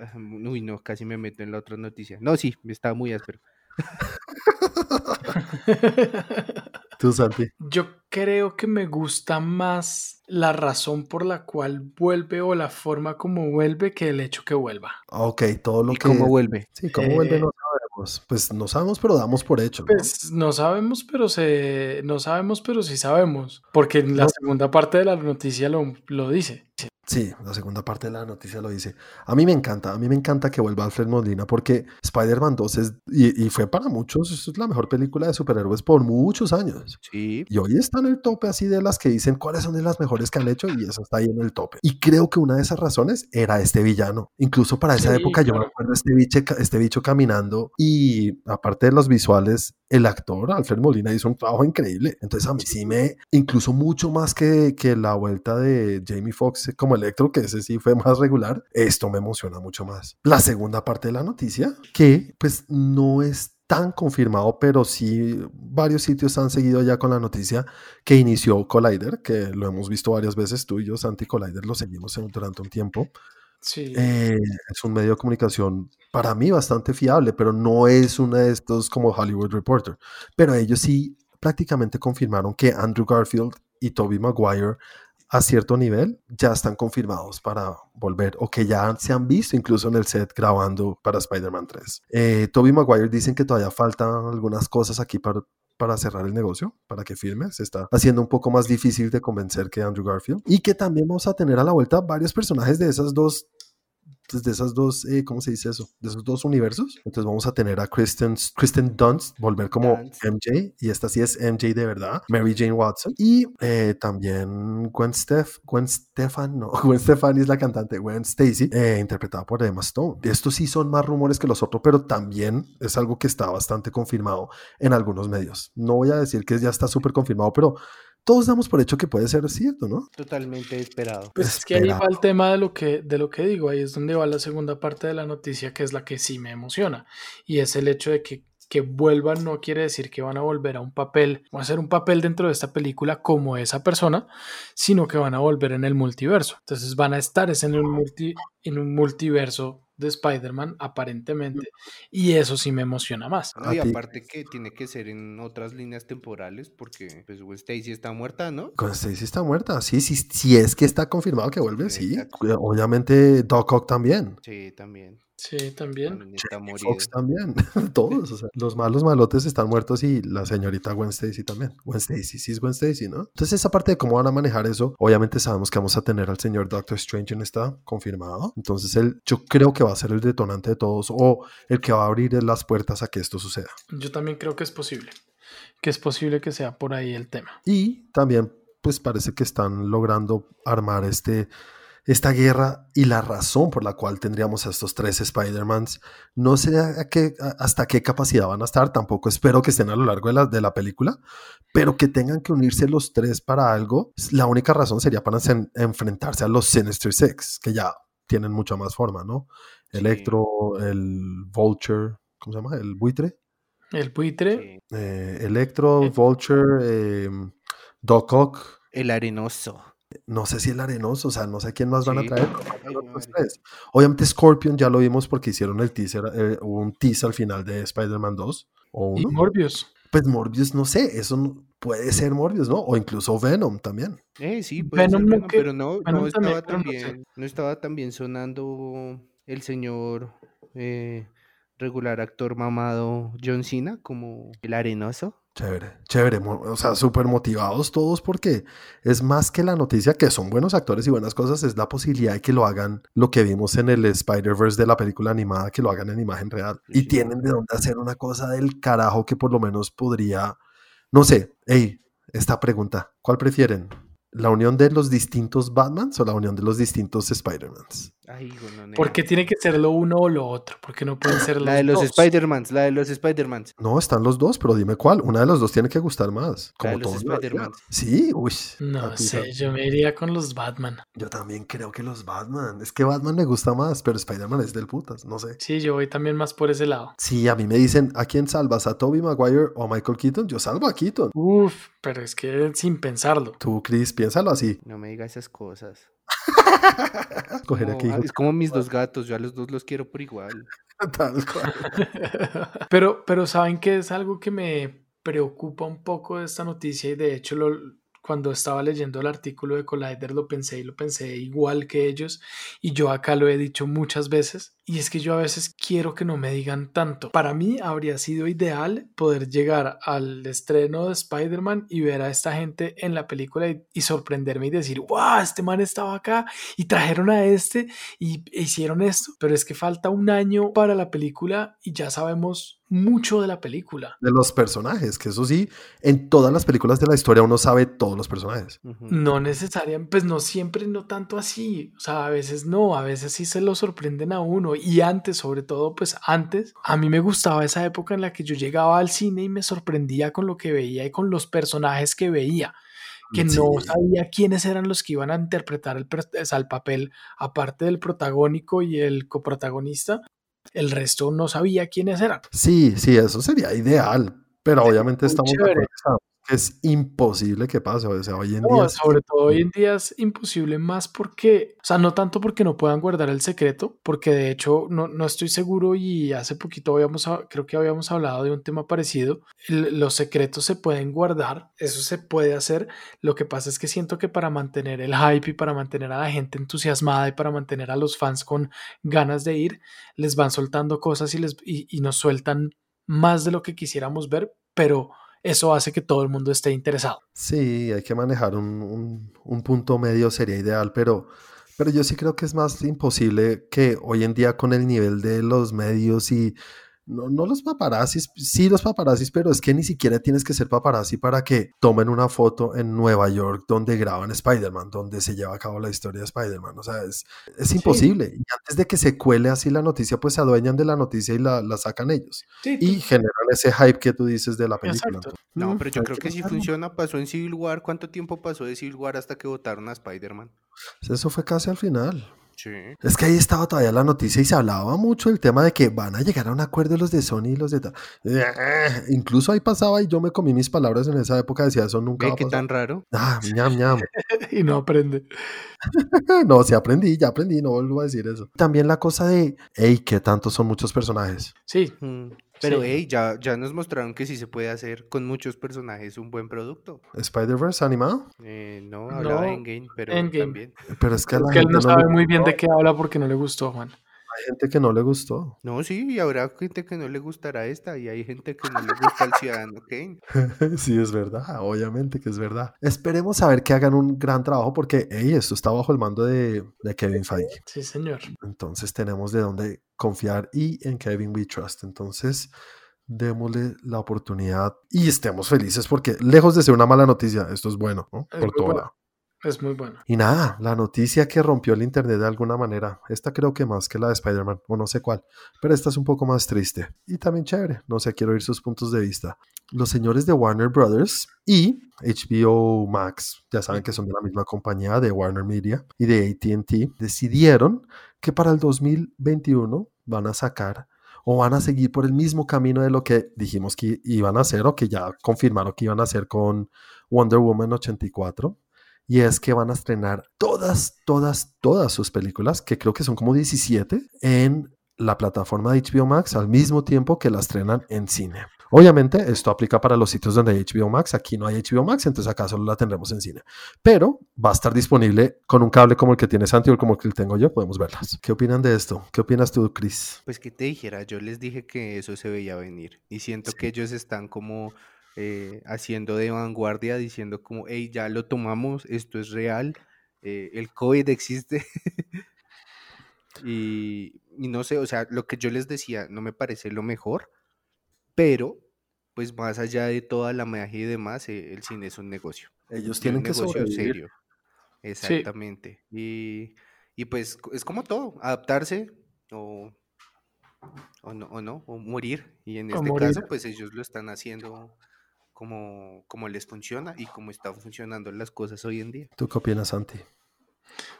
Ah, uy, no, casi me meto en la otra noticia. No, sí, está muy áspero. Tú, Santi. Yo creo que me gusta más la razón por la cual vuelve o la forma como vuelve que el hecho que vuelva. Ok, todo lo ¿Y que... cómo vuelve? Sí, cómo vuelve Eh, no sabemos. Pues no sabemos, pero damos por hecho. ¿no? Pues no sabemos, pero se no sabemos, pero sí sabemos, porque en la No. segunda parte de la noticia lo, lo dice. Sí, la segunda parte de la noticia lo dice. A mí me encanta, a mí me encanta que vuelva Alfred Molina porque Spider-Man 2 es, y, y fue para muchos, es la mejor película de superhéroes por muchos años. Sí. Y hoy está en el tope así de las que dicen cuáles son de las mejores que han hecho y eso está ahí en el tope. Y creo que una de esas razones era este villano. Incluso para esa Sí, época yo me claro. acuerdo este, biche, este bicho caminando y aparte de los visuales, el actor Alfred Molina hizo un trabajo increíble. Entonces a mí sí me, incluso mucho más que, que la vuelta de Jamie Foxx como Electro, que ese sí fue más regular, esto me emociona mucho más. La segunda parte de la noticia, que pues no es tan confirmado, pero sí varios sitios han seguido ya con la noticia que inició Collider, que lo hemos visto varias veces tú y yo, Santi Collider, lo seguimos durante un tiempo. Eh, es un medio de comunicación para mí bastante fiable, pero no es uno de estos como Hollywood Reporter. Pero ellos sí prácticamente confirmaron que Andrew Garfield y Tobey Maguire a cierto nivel ya están confirmados para volver o que ya se han visto incluso en el set grabando para Spider-Man 3. Eh, Tobey Maguire dicen que todavía faltan algunas cosas aquí para, para cerrar el negocio, para que firme. Se está haciendo un poco más difícil de convencer que Andrew Garfield. Y que también vamos a tener a la vuelta varios personajes de esas dos pues, de esas dos, eh, ¿cómo se dice eso? De esos dos universos. Entonces vamos a tener a Kristen, Kristen Dunst volver como. MJ, y esta sí es MJ de verdad, Mary Jane Watson, y eh, también Gwen, Steph, Gwen Stefan, no, Gwen Stefani es la cantante, Gwen Stacy, eh, interpretada por Emma Stone. Estos sí son más rumores que los otros, pero también es algo que está bastante confirmado en algunos medios. No voy a decir que ya está súper confirmado, pero todos damos por hecho que puede ser cierto, ¿no? Totalmente esperado. Pues es que ahí va el tema de lo que, de lo que digo, ahí es donde va la segunda parte de la noticia, que es la que sí me emociona, y es el hecho de que, que vuelvan no quiere decir que van a volver a un papel, o a hacer un papel dentro de esta película como esa persona, sino que van a volver en el multiverso. Entonces van a estar es en un, multi, en un multiverso de Spider-Man, aparentemente, y eso sí me emociona más. No, y aparte que tiene que ser en otras líneas temporales porque pues Gwen Stacy está muerta, ¿no? Gwen Stacy está muerta, sí, sí, sí es que está confirmado que vuelve, sí. Exacto. Obviamente Doc Ock también. Sí, también. Sí, también. También está morido. Fox también, todos, o sea, los malos malotes están muertos y la señorita Gwen Stacy también. Gwen Stacy, sí es Gwen Stacy, ¿no? Entonces esa parte de cómo van a manejar eso, obviamente sabemos que vamos a tener al señor Doctor Strange en esta confirmado. Entonces él, yo creo que va a ser el detonante de todos o el que va a abrir las puertas a que esto suceda. Yo también creo que es posible, que es posible que sea por ahí el tema. Y también, pues parece que están logrando armar este, esta guerra y la razón por la cual tendríamos a estos tres Spider-Mans. No sé a qué, a- hasta qué capacidad van a estar, tampoco espero que estén a lo largo de la, de la película, pero que tengan que unirse los tres para algo. La única razón sería para en- enfrentarse a los Sinister Six, que ya tienen mucha más forma, ¿no? Sí. Electro, el Vulture, ¿cómo se llama? El buitre. El buitre, Sí. Eh, Electro, Eh. Vulture, eh, Doc Ock. El arenoso. No sé si el arenoso, o sea, no sé quién más van a traer. Obviamente Scorpion ya lo vimos porque hicieron el teaser, eh, hubo un teaser al final de Spider-Man 2 o y uno. Morbius. Pues Morbius, no sé, eso no- puede ser Morbius, ¿no? O incluso Venom también. Eh, sí, puede Venom ser no Venom, que- pero no, Venom no también, estaba no tan sé. bien, no estaba tan bien sonando el señor eh, regular actor mamado John Cena como el arenoso. Chévere, chévere, o sea, súper motivados todos porque es más que la noticia que son buenos actores y buenas cosas, es la posibilidad de que lo hagan lo que vimos en el Spider-Verse de la película animada, que lo hagan en imagen real. Sí, Y sí. tienen de dónde hacer una cosa del carajo que por lo menos podría, no sé, hey, esta pregunta, ¿cuál prefieren? ¿La unión de los distintos Batmans o la unión de los distintos Spider-Mans? ¿Por qué tiene que ser lo uno o lo otro? Porque no pueden ser los La de los. Spider-Mans, la de los Spider-Mans. No, están los dos, pero dime cuál. Una de los dos tiene que gustar más. La de Como los la. Sí, uy. No sé, yo me iría con los Batman. Yo también creo que los Batman. Es que Batman me gusta más, pero Spider-Man es del putas, no sé. Sí, yo voy también más por ese lado. Si a mí me dicen, ¿a quién salvas? ¿A Toby Maguire o a Michael Keaton? Yo salvo a Keaton. Uf, pero es que sin pensarlo. Tú, Chris, piénsalo así. No me digas esas cosas. Coger No, aquí. es como mis dos gatos, yo a los dos los quiero por igual. Tal cual. pero, pero saben que es algo que me, preocupa un poco esta noticia y de hecho lo, cuando estaba leyendo el artículo de Collider lo pensé y lo pensé igual que ellos y yo acá lo he dicho muchas veces y es que yo a veces quiero que no me digan tanto. Para mí habría sido ideal poder llegar al estreno de Spider-Man y ver a esta gente en la película y, sorprenderme y decir, wow, este man estaba acá y trajeron a este y hicieron esto. Pero es que falta un año para la película y ya sabemos mucho de la película. De los personajes, que eso sí, en todas las películas de la historia uno sabe todos los personajes. No necesariamente, pues no siempre, no tanto así. O sea, a veces no, a veces sí se lo sorprenden a uno. Y antes, sobre todo, pues antes, a mí me gustaba esa época en la que yo llegaba al cine y me sorprendía con lo que veía y con los personajes que veía que no sabía quiénes eran los que iban a interpretar el, el papel, aparte del protagónico y el coprotagonista, el resto no sabía quiénes eran. Sí, sí, eso sería ideal, pero obviamente estamos es imposible que pase, o sea, hoy en día. Sobre todo hoy en día es imposible más porque, o sea, no tanto porque no puedan guardar el secreto, porque de hecho no, no estoy seguro y hace poquito habíamos, creo que habíamos hablado de un tema parecido. los secretos se pueden guardar, eso se puede hacer. Lo que pasa es que siento que para mantener el hype y para mantener a la gente entusiasmada y para mantener a los fans con ganas de ir, les van soltando cosas y, les, y, y nos sueltan más de lo que quisiéramos ver, pero eso hace que todo el mundo esté interesado. Sí, hay que manejar un, punto medio, sería ideal, pero, pero yo sí creo que es más imposible que hoy en día con el nivel de los medios y no, no los paparazzis, sí los paparazzis, pero es que ni siquiera tienes que ser paparazzi para que tomen una foto en Nueva York donde graban Spider-Man, donde se lleva a cabo la historia de Spider-Man. O sea, es, es imposible. Y antes de que se cuele así la noticia, pues se adueñan de la noticia y la, la sacan ellos. y generan ese hype que tú dices de la película. No, pero yo creo que sí funciona. Pasó en Civil War. ¿Cuánto tiempo pasó de Civil War hasta que votaron a Spider-Man? Eso fue casi al final. Es que ahí estaba todavía la noticia y se hablaba mucho del tema de que van a llegar a un acuerdo los de Sony y los de... Eh, incluso ahí pasaba y yo me comí mis palabras en esa época, decía eso nunca va a ¿Qué tan raro? Ah, ñam, ñam. y no aprende. no, sí aprendí, ya aprendí, no vuelvo a decir eso. También la cosa de, hey, que tantos son muchos personajes. Sí. Mm. Pero hey, ya, ya nos mostraron que sí se puede hacer con muchos personajes un buen producto. ¿Spider-Verse animado? Eh, no, hablaba en Endgame, pero también. Pero es que, es que él no sabe muy bien de qué habla porque no le gustó, Juan. Hay gente que no le gustó. No, sí, y habrá gente que no le gustará esta, y hay gente que no le gusta el Ciudadano Kane. sí, es verdad, obviamente que es verdad. Esperemos a ver que hagan un gran trabajo, porque, hey, esto está bajo el mando de, de Kevin Feige. Sí, señor. Entonces tenemos de dónde confiar y en Kevin We Trust. Entonces, démosle la oportunidad y estemos felices porque lejos de ser una mala noticia, esto es bueno, ¿no? Por todo lado. Es muy bueno. Y nada, la noticia que rompió el internet de alguna manera, esta creo que más que la de Spider-Man, o no sé cuál, pero esta es un poco más triste y también chévere, no sé, quiero oír sus puntos de vista. Los señores de Warner Brothers y HBO Max, ya saben que son de la misma compañía de Warner Media y de ATT, decidieron que para el 2021 van a sacar o van a seguir por el mismo camino de lo que dijimos que iban a hacer o que ya confirmaron que iban a hacer con Wonder Woman 84. Y es que van a estrenar todas, todas, todas sus películas, que creo que son como 17, en la plataforma de HBO Max al mismo tiempo que la estrenan en cine. Obviamente, esto aplica para los sitios donde hay HBO Max. Aquí no hay HBO Max, entonces acá solo la tendremos en cine. Pero va a estar disponible con un cable como el que tiene Santi o como el que tengo yo. Podemos verlas. ¿Qué opinan de esto? ¿Qué opinas tú, Chris? Pues que te dijera, yo les dije que eso se veía venir. Y siento que ellos están como eh, haciendo de vanguardia, diciendo como, hey, ya lo tomamos, esto es real, eh, el COVID existe. y, y no sé, o sea, lo que yo les decía no me parece lo mejor pero pues más allá de toda la magia y demás, eh, el cine es un negocio. Ellos tienen un que negocio serio. Exactamente. Y, pues es como todo, adaptarse o, o, no, o no, o morir. Y en este caso, pues ellos lo están haciendo como, como les funciona y como están funcionando las cosas hoy en día. ¿Tú qué opinas, Santi?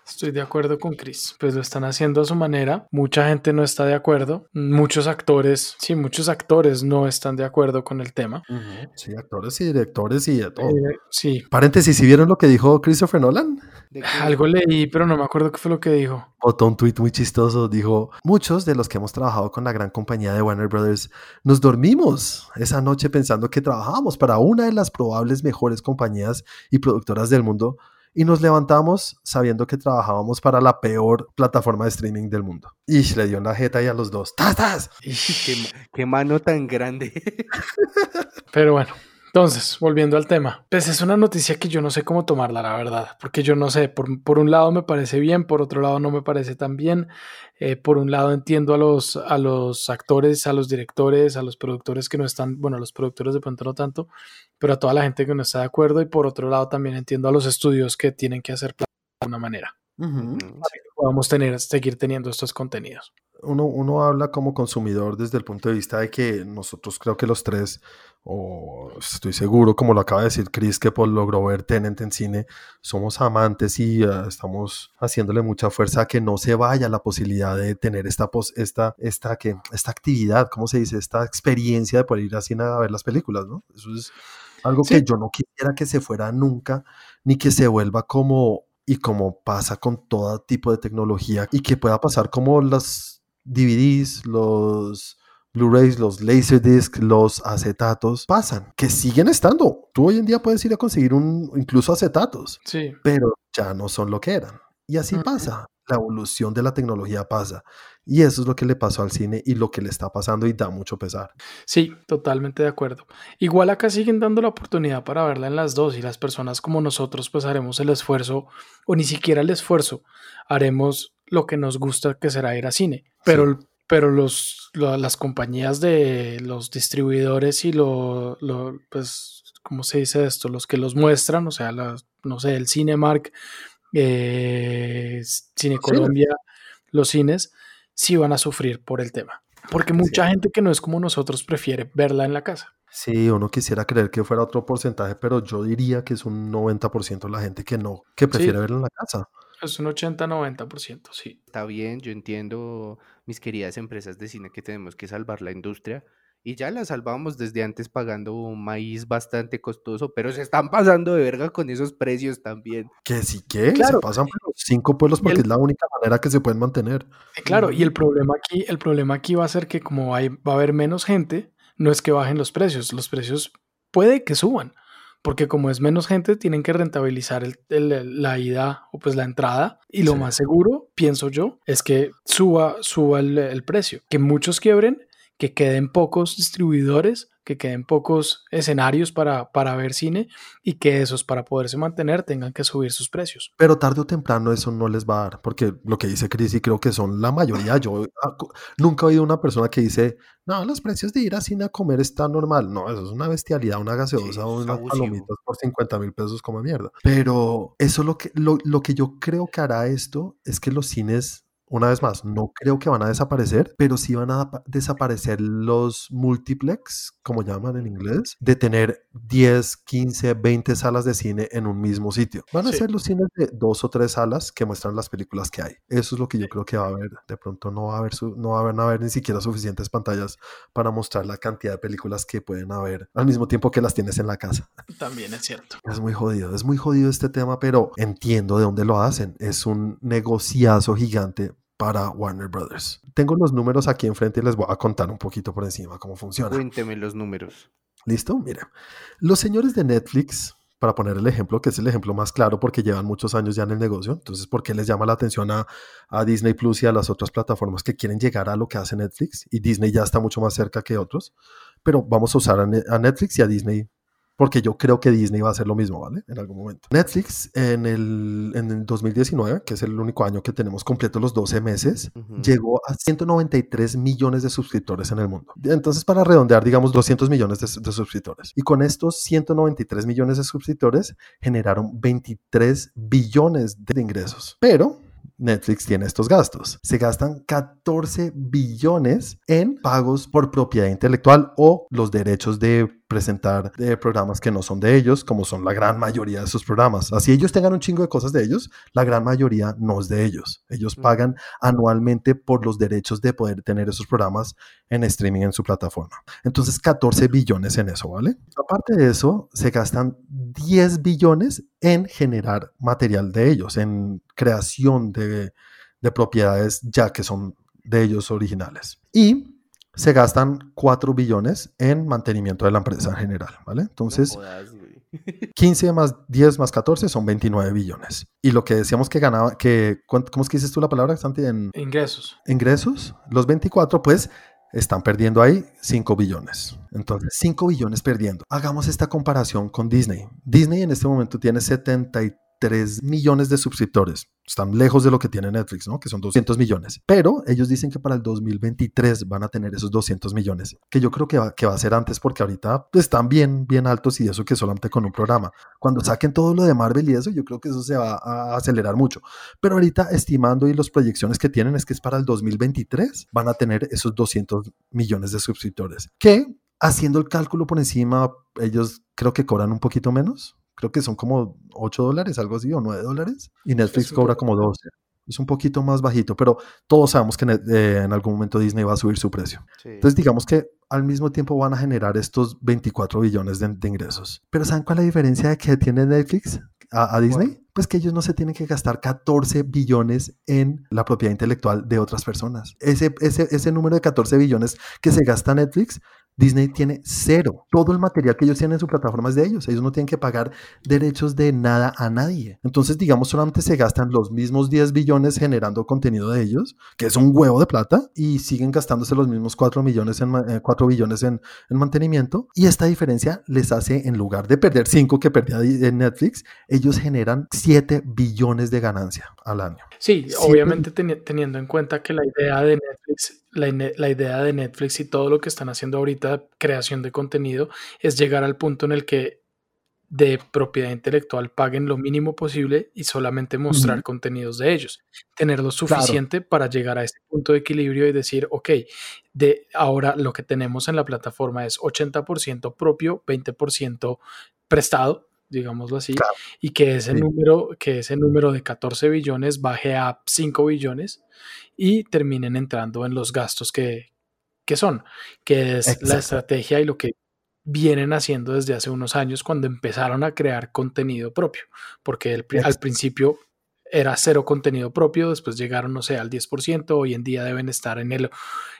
Estoy de acuerdo con Chris, pues lo están haciendo a su manera. Mucha gente no está de acuerdo. Muchos actores, sí, muchos actores no están de acuerdo con el tema. Sí, actores y directores y de todo. Eh, sí. Paréntesis, ¿si vieron lo que dijo Christopher Nolan? Algo leí, pero no me acuerdo qué fue lo que dijo. Botó un tweet muy chistoso. Dijo: Muchos de los que hemos trabajado con la gran compañía de Warner Brothers nos dormimos esa noche pensando que trabajábamos para una de las probables mejores compañías y productoras del mundo y nos levantamos sabiendo que trabajábamos para la peor plataforma de streaming del mundo. Y le dio en la jeta y a los dos. ¡Tas, qué, qué mano tan grande! Pero bueno, entonces, volviendo al tema, pues es una noticia que yo no sé cómo tomarla, la verdad, porque yo no sé, por, por un lado me parece bien, por otro lado no me parece tan bien, eh, por un lado entiendo a los, a los actores, a los directores, a los productores que no están, bueno, a los productores de pronto no tanto, pero a toda la gente que no está de acuerdo y por otro lado también entiendo a los estudios que tienen que hacer de alguna manera. Uh podamos tener, seguir teniendo estos contenidos. Uno, uno habla como consumidor desde el punto de vista de que nosotros creo que los tres o estoy seguro, como lo acaba de decir Chris, que por logró ver Tenant en cine, somos amantes y uh, estamos haciéndole mucha fuerza a que no se vaya la posibilidad de tener esta, esta, esta, que, esta actividad, ¿cómo se dice? Esta experiencia de poder ir a cine a ver las películas, ¿no? Eso es algo que yo no quisiera que se fuera nunca, ni que se vuelva como, y como pasa con todo tipo de tecnología, y que pueda pasar como las DVDs, los Blu-rays, los Laserdisc, los acetatos, pasan, que siguen estando. Tú hoy en día puedes ir a conseguir un, incluso acetatos, sí. pero ya no son lo que eran. Y así pasa, la evolución de la tecnología pasa. Y eso es lo que le pasó al cine y lo que le está pasando y da mucho pesar. Sí, totalmente de acuerdo. Igual acá siguen dando la oportunidad para verla en las dos y las personas como nosotros pues haremos el esfuerzo o ni siquiera el esfuerzo, haremos lo que nos gusta que será ir a cine. Pero sí pero los, las compañías de los distribuidores y lo, lo, pues, ¿cómo se dice esto? Los que los muestran, o sea, no sé, el Cinemark, eh, Cine Colombia, los cines, sí van a sufrir por el tema. Porque mucha gente que no es como nosotros prefiere verla en la casa. Sí, uno quisiera creer que fuera otro porcentaje, pero yo diría que es un 90% la gente que no, que prefiere verla en la casa. Es un 80-90%, sí. Está bien, yo entiendo, mis queridas empresas de cine, que tenemos que salvar la industria. Y ya la salvamos desde antes pagando un maíz bastante costoso, pero se están pasando de verga con esos precios también. Que sí que se pasan por los cinco pueblos porque es la única manera que se pueden mantener. Eh, claro, y el problema aquí, el problema aquí va a ser que como hay, va a haber menos gente, no es que bajen los precios, los precios puede que suban, porque como es menos gente, tienen que rentabilizar la ida o pues la entrada. Y lo más seguro, pienso yo, es que suba, suba el, precio. Que muchos quiebren, que queden pocos distribuidores, que queden pocos escenarios para, para ver cine y que esos para poderse mantener tengan que subir sus precios. Pero tarde o temprano eso no les va a dar, porque lo que dice Chris y creo que son la mayoría, yo ah, nunca he oído una persona que dice, no, los precios de ir a cine a comer está normal. No, eso es una bestialidad, una gaseosa o unas palomitas por 50 mil pesos como mierda. Pero eso lo que, lo, lo que yo creo que hará esto es que los cines una vez más, no creo que van a desaparecer, pero sí van a desaparecer los multiplex, como llaman en inglés, de tener 10, 15, 20 salas de cine en un mismo sitio. Van a ser los cines de dos o tres salas que muestran las películas que hay. Eso es lo que yo creo que va a haber. De pronto no va a haber, no va a haber ni siquiera suficientes pantallas para mostrar la cantidad de películas que pueden haber al mismo tiempo que las tienes en la casa. También es cierto. Es muy jodido, es muy jodido este tema, pero entiendo de dónde lo hacen. Es un negociazo gigante para Warner Brothers. Tengo los números aquí enfrente y les voy a contar un poquito por encima cómo funciona. Cuénteme los números. ¿Listo? Mire, los señores de Netflix, para poner el ejemplo, que es el ejemplo más claro porque llevan muchos años ya en el negocio, entonces, ¿por qué les llama la atención a, a Disney Plus y a las otras plataformas que quieren llegar a lo que hace Netflix? Y Disney ya está mucho más cerca que otros, pero vamos a usar a Netflix y a Disney porque yo creo que Disney va a hacer lo mismo, ¿vale? En algún momento. Netflix en el, en el 2019, que es el único año que tenemos completo los 12 meses, llegó a 193 millones de suscriptores en el mundo. Entonces, para redondear, digamos 200 millones de, de suscriptores. Y con estos 193 millones de suscriptores generaron 23 billones de ingresos. Pero Netflix tiene estos gastos. Se gastan 14 billones en pagos por propiedad intelectual o los derechos de presentar eh, programas que no son de ellos, como son la gran mayoría de sus programas. Así ellos tengan un chingo de cosas de ellos, la gran mayoría no es de ellos. Ellos pagan anualmente por los derechos de poder tener esos programas en streaming en su plataforma. Entonces, 14 billones en eso, ¿vale? Aparte de eso, se gastan 10 billones en generar material de ellos, en creación de, de propiedades ya que son de ellos originales. Y se gastan 4 billones en mantenimiento de la empresa en general, ¿vale? Entonces, 15 más 10 más 14 son 29 billones. Y lo que decíamos que ganaba, que, ¿cómo es que dices tú la palabra, Santi? En, ingresos. Ingresos, los 24, pues están perdiendo ahí 5 billones. Entonces, 5 billones perdiendo. Hagamos esta comparación con Disney. Disney en este momento tiene 73 3 millones de suscriptores. Están lejos de lo que tiene Netflix, ¿no? Que son 200 millones. Pero ellos dicen que para el 2023 van a tener esos 200 millones, que yo creo que va, que va a ser antes porque ahorita están bien, bien altos y eso que solamente con un programa. Cuando saquen todo lo de Marvel y eso, yo creo que eso se va a acelerar mucho. Pero ahorita estimando y las proyecciones que tienen es que es para el 2023 van a tener esos 200 millones de suscriptores. Que haciendo el cálculo por encima, ellos creo que cobran un poquito menos creo que son como 8 dólares, algo así, o 9 dólares, y Netflix cobra como 12. Es un poquito más bajito, pero todos sabemos que eh, en algún momento Disney va a subir su precio. Entonces, digamos que al mismo tiempo van a generar estos 24 billones de, ingresos. Pero ¿saben cuál es la diferencia de que tiene Netflix a, Disney? Pues que ellos no se tienen que gastar 14 billones en la propiedad intelectual de otras personas. Ese, ese, ese número de 14 billones que se gasta Netflix Disney tiene cero. Todo el material que ellos tienen en su plataforma es de ellos. Ellos no tienen que pagar derechos de nada a nadie. Entonces, digamos, solamente se gastan los mismos 10 billones generando contenido de ellos, que es un huevo de plata, y siguen gastándose los mismos 4, millones en, 4 eh, billones en, mantenimiento. Y esta diferencia les hace, en lugar de perder 5 que perdía en Netflix, ellos generan 7 billones de ganancia al año. Sí, obviamente teniendo en cuenta que la idea de Netflix la, idea de Netflix y todo lo que están haciendo ahorita, creación de contenido, es llegar al punto en el que de propiedad intelectual paguen lo mínimo posible y solamente mostrar contenidos de ellos. Tener lo suficiente para llegar a ese punto de equilibrio y decir, ok, de ahora lo que tenemos en la plataforma es 80% propio, 20% prestado, digámoslo así, y que ese número, que ese número de 14 billones baje a 5 billones y terminen entrando en los gastos que, son, que es la estrategia y lo que vienen haciendo desde hace unos años cuando empezaron a crear contenido propio, porque al principio era cero contenido propio, después llegaron, no sé, al 10%, hoy en día deben estar en el,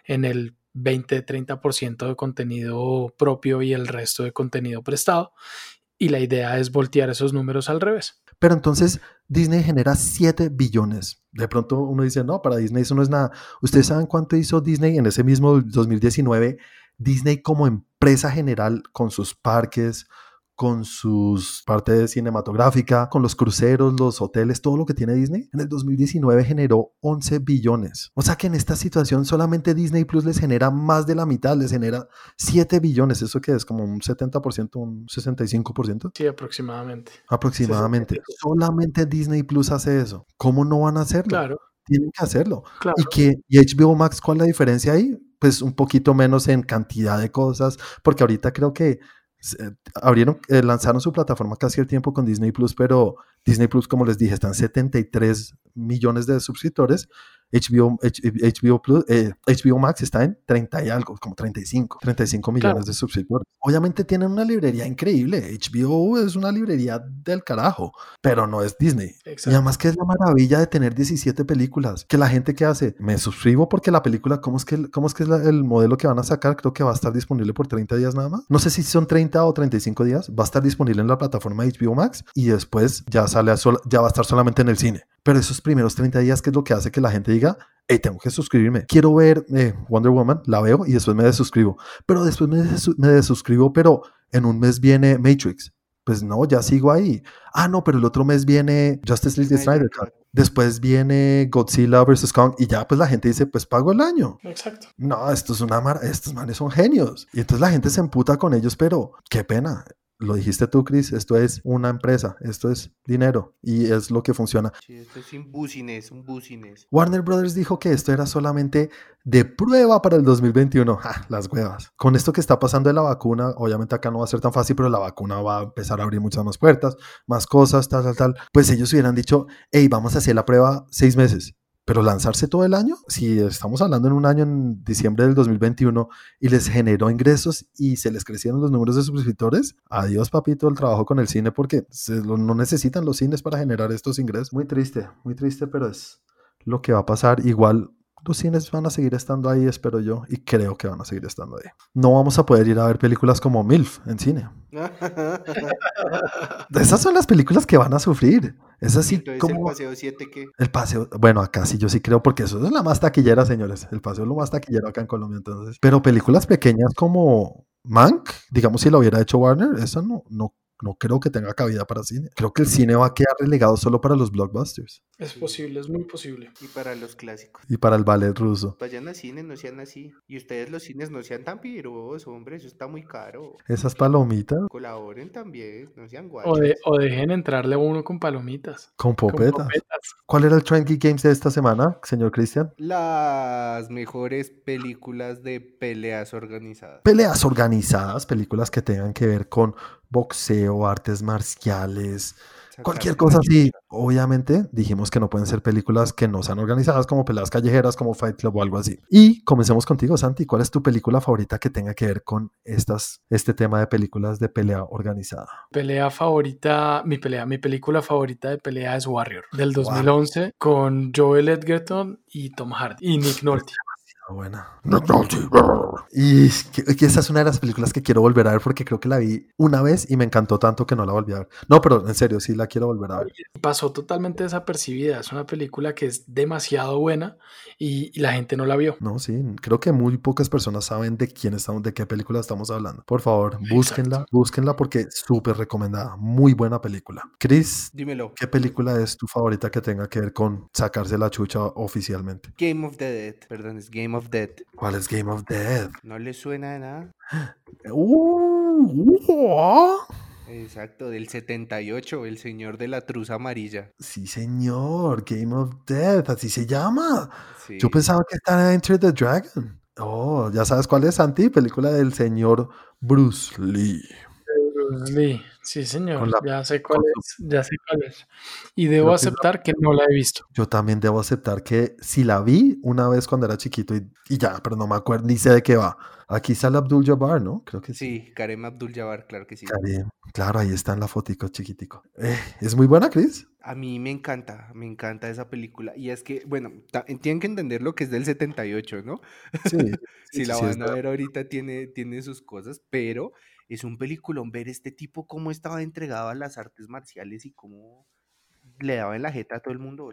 en el 20-30% de contenido propio y el resto de contenido prestado y la idea es voltear esos números al revés. Pero entonces Disney genera 7 billones. De pronto uno dice, no, para Disney eso no es nada. ¿Ustedes saben cuánto hizo Disney en ese mismo 2019? Disney como empresa general con sus parques, con sus partes cinematográfica, con los cruceros, los hoteles, todo lo que tiene Disney, en el 2019 generó 11 billones. O sea que en esta situación solamente Disney Plus les genera más de la mitad, les genera 7 billones. ¿Eso que es? ¿Como un 70%, un 65%? Sí, aproximadamente. Aproximadamente. Solamente Disney Plus hace eso. ¿Cómo no van a hacerlo? Claro. Tienen que hacerlo. Y que y HBO Max, ¿cuál es la diferencia ahí? Pues un poquito menos en cantidad de cosas, porque ahorita creo que abrieron, eh, lanzaron su plataforma casi el tiempo con Disney Plus, pero Disney Plus, como les dije, están 73 millones de suscriptores HBO, HBO, Plus, HBO eh, Max está en 30 y algo, como 35, 35 millones de suscriptores. Obviamente tienen una librería increíble. HBO es una librería del carajo, pero no es Disney. Y además que es la maravilla de tener 17 películas. Que la gente que hace, me suscribo porque la película, ¿cómo es que, cómo es, que es el modelo que van a sacar? Creo que va a estar disponible por 30 días nada más. No sé si son 30 o 35 días. Va a estar disponible en la plataforma HBO Max y después ya sale a ya va a estar solamente en el cine. Pero esos primeros 30 días, ¿qué es lo que hace que la gente diga, hey, tengo que suscribirme? Quiero ver eh, Wonder Woman, la veo y después me desuscribo. Pero después me, me desuscribo, pero en un mes viene Matrix. Pues no, ya sigo ahí. Ah, no, pero el otro mes viene Justice League Snyder Después viene Godzilla vs. Kong y ya pues la gente dice, pues pago el año. Exacto. No, esto es una mar estos manes son genios. Y entonces la gente se emputa con ellos, pero qué pena lo dijiste tú, Chris, esto es una empresa, esto es dinero y es lo que funciona. Sí, esto es un business, un business. Warner Brothers dijo que esto era solamente de prueba para el 2021. ¡Ja! Las huevas. Con esto que está pasando de la vacuna, obviamente acá no va a ser tan fácil, pero la vacuna va a empezar a abrir muchas más puertas, más cosas, tal, tal, tal. Pues ellos hubieran dicho, hey, vamos a hacer la prueba seis meses. Pero lanzarse todo el año, si estamos hablando en un año en diciembre del 2021 y les generó ingresos y se les crecieron los números de suscriptores, adiós papito el trabajo con el cine porque no necesitan los cines para generar estos ingresos. Muy triste, muy triste, pero es lo que va a pasar. Igual los cines van a seguir estando ahí, espero yo, y creo que van a seguir estando ahí. No vamos a poder ir a ver películas como MILF en cine. Esas son las películas que van a sufrir. Es así como... ¿El Paseo 7 qué? El Paseo, bueno, acá sí yo sí creo, porque eso es la más taquillera, señores. El Paseo es lo más taquillero acá en Colombia, entonces. Pero películas pequeñas como Mank, digamos si lo hubiera hecho Warner, eso no, no no creo que tenga cabida para cine. Creo que el cine va a quedar relegado solo para los blockbusters. Es posible, es muy posible. Y para los clásicos. Y para el ballet ruso. Vayan al cine, no sean así. Y ustedes los cines no sean tan piros, hombre, eso está muy caro. Esas palomitas. Colaboren también, no sean guachos. O, dejen entrarle a uno con palomitas. Con popetas. ¿Cuál era el Trend Games de esta semana, señor Cristian? Las mejores películas de peleas organizadas. Peleas organizadas, películas que tengan que ver con boxeo, artes marciales, cualquier cosa así. Obviamente dijimos que no pueden ser películas que no sean organizadas como peleas callejeras, como Fight Club o algo así. Y comencemos contigo, Santi. ¿Cuál es tu película favorita que tenga que ver con estas, este tema de películas de pelea organizada? Pelea favorita, mi pelea, mi película favorita de pelea es Warrior, del 2011, con Joel Edgerton y Tom Hardy y Nick Nolte buena. Y que, esa es una de las películas que quiero volver a ver porque creo que la vi una vez y me encantó tanto que no la volví a ver. No, pero en serio, sí la quiero volver a ver. Pasó totalmente desapercibida. Es una película que es demasiado buena y, la gente no la vio. No, sí, creo que muy pocas personas saben de quién estamos, de qué película estamos hablando. Por favor, búsquenla, búsquenla porque es súper recomendada. Muy buena película. Chris, dímelo. ¿Qué película es tu favorita que tenga que ver con sacarse la chucha oficialmente? Game of the Dead, perdón, es Game of Dead. ¿Cuál es Game of Dead? ¿No le suena de nada? Uh, Exacto, del 78, El Señor de la Truza Amarilla. Sí, señor, Game of Death, así se llama. Yo pensaba que estaba Enter the Dragon. Oh, ya sabes cuál es, Santi, película del señor Bruce Lee. Bruce Lee. Sí, señor, ya sé cuál es, ya sé cuál es. Y debo aceptar que no la he visto. Yo también debo aceptar que si la vi una vez cuando era chiquito y, ya, pero no me acuerdo ni sé de qué va. Aquí sale Abdul Jabbar, ¿no? Creo que sí. Sí, Karem Abdul Jabbar, claro que sí. Karim, claro, ahí está en la fotico chiquitico. Eh, ¿Es muy buena, Chris? A mí me encanta, me encanta esa película. Y es que, bueno, tienen que entender lo que es del 78, ¿no? Sí. si la van a ver ahorita tiene, tiene sus cosas, pero es un peliculón ver este tipo cómo estaba entregado a las artes marciales y cómo le daba en la jeta a todo el mundo.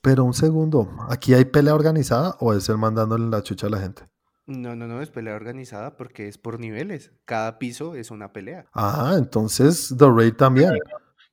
Pero un segundo, ¿aquí hay pelea organizada o es él mandándole la chucha a la gente? No, no, no, es pelea organizada porque es por niveles. Cada piso es una pelea. Ah, entonces The Raid también.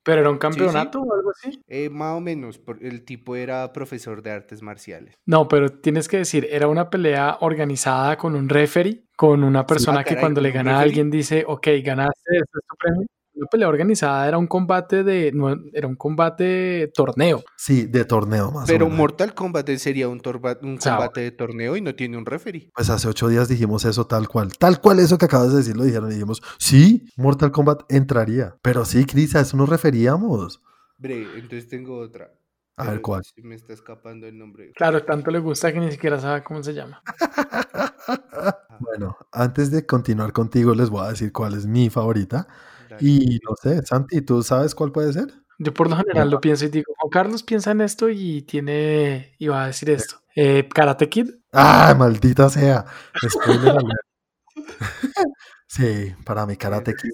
¿Pero era un campeonato o algo así? Eh, más o menos, el tipo era profesor de artes marciales. No, pero tienes que decir, era una pelea organizada con un referee, con una persona que cuando le gana a alguien dice, ok, ganaste, este es tu premio una pelea organizada era un combate de no, era un combate torneo. Sí, de torneo más. Pero Mortal Kombat sería un, un combate de torneo y no tiene un referee. Pues hace ocho días dijimos eso tal cual. Tal cual eso que acabas de decir lo dijeron y dijimos, sí, Mortal Kombat entraría. Pero sí, Cris, a eso nos referíamos. Bre, entonces tengo otra. A ver cuál. me está escapando el nombre. Claro, tanto le gusta que ni siquiera sabe cómo se llama. bueno, antes de continuar contigo, les voy a decir cuál es mi favorita. Y no sé, Santi, ¿tú sabes cuál puede ser? Yo por lo general lo pienso y digo, Juan Carlos piensa en esto y tiene, y va a decir esto. Eh, Karate Kid. ¡Ah, maldita sea! sí, para mí Karate Kid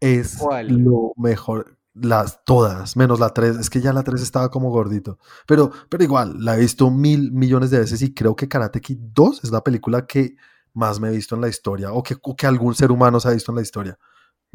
es lo mejor. Las todas, menos la 3. Es que ya la 3 estaba como gordito. Pero, pero igual, la he visto mil millones de veces y creo que Karate Kid 2 es la película que más me he visto en la historia o que, o que algún ser humano se ha visto en la historia.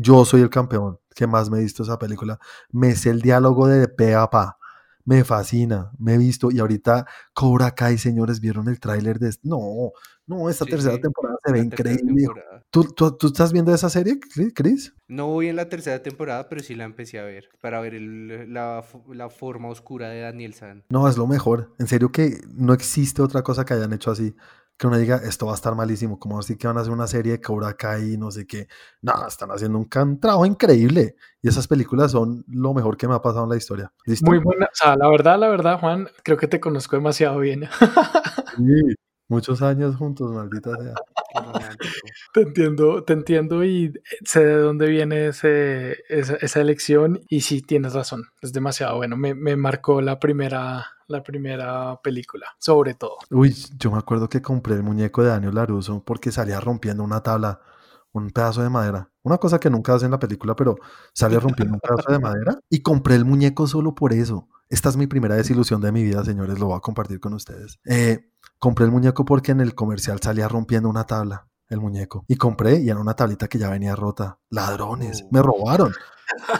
Yo soy el campeón que más me he visto esa película. Me sé el diálogo de pe a pa. Me fascina, me he visto y ahorita Cobra Kai, señores, vieron el tráiler de... No, no, esta tercera temporada se ve increíble. ¿Tú, tú, tú estás viendo esa serie, Chris? No voy en la tercera temporada, pero sí la empecé a ver para ver el- la, la forma oscura de Daniel San. No, es lo mejor. En serio que no existe otra cosa que hayan hecho así. Que uno diga, esto va a estar malísimo. Como así que van a hacer una serie de Cobra Kai y no sé qué. No, están haciendo un trabajo increíble. Y esas películas son lo mejor que me ha pasado en la historia. ¿Listo? Muy buena. O sea, la verdad, la verdad, Juan, creo que te conozco demasiado bien. Sí, Muchos años juntos, maldita sea. Te entiendo, te entiendo y sé de dónde viene ese, esa, esa elección y sí, tienes razón, es demasiado bueno. Me, me marcó la primera, la primera película, sobre todo. Uy, yo me acuerdo que compré el muñeco de Daniel Laruso porque salía rompiendo una tabla, un pedazo de madera. Una cosa que nunca hace en la película, pero sale rompiendo un pedazo de madera. Y compré el muñeco solo por eso. Esta es mi primera desilusión de mi vida, señores, lo voy a compartir con ustedes. Eh, compré el muñeco porque en el comercial salía rompiendo una tabla, el muñeco. Y compré y era una tablita que ya venía rota. Ladrones, Oh. me robaron.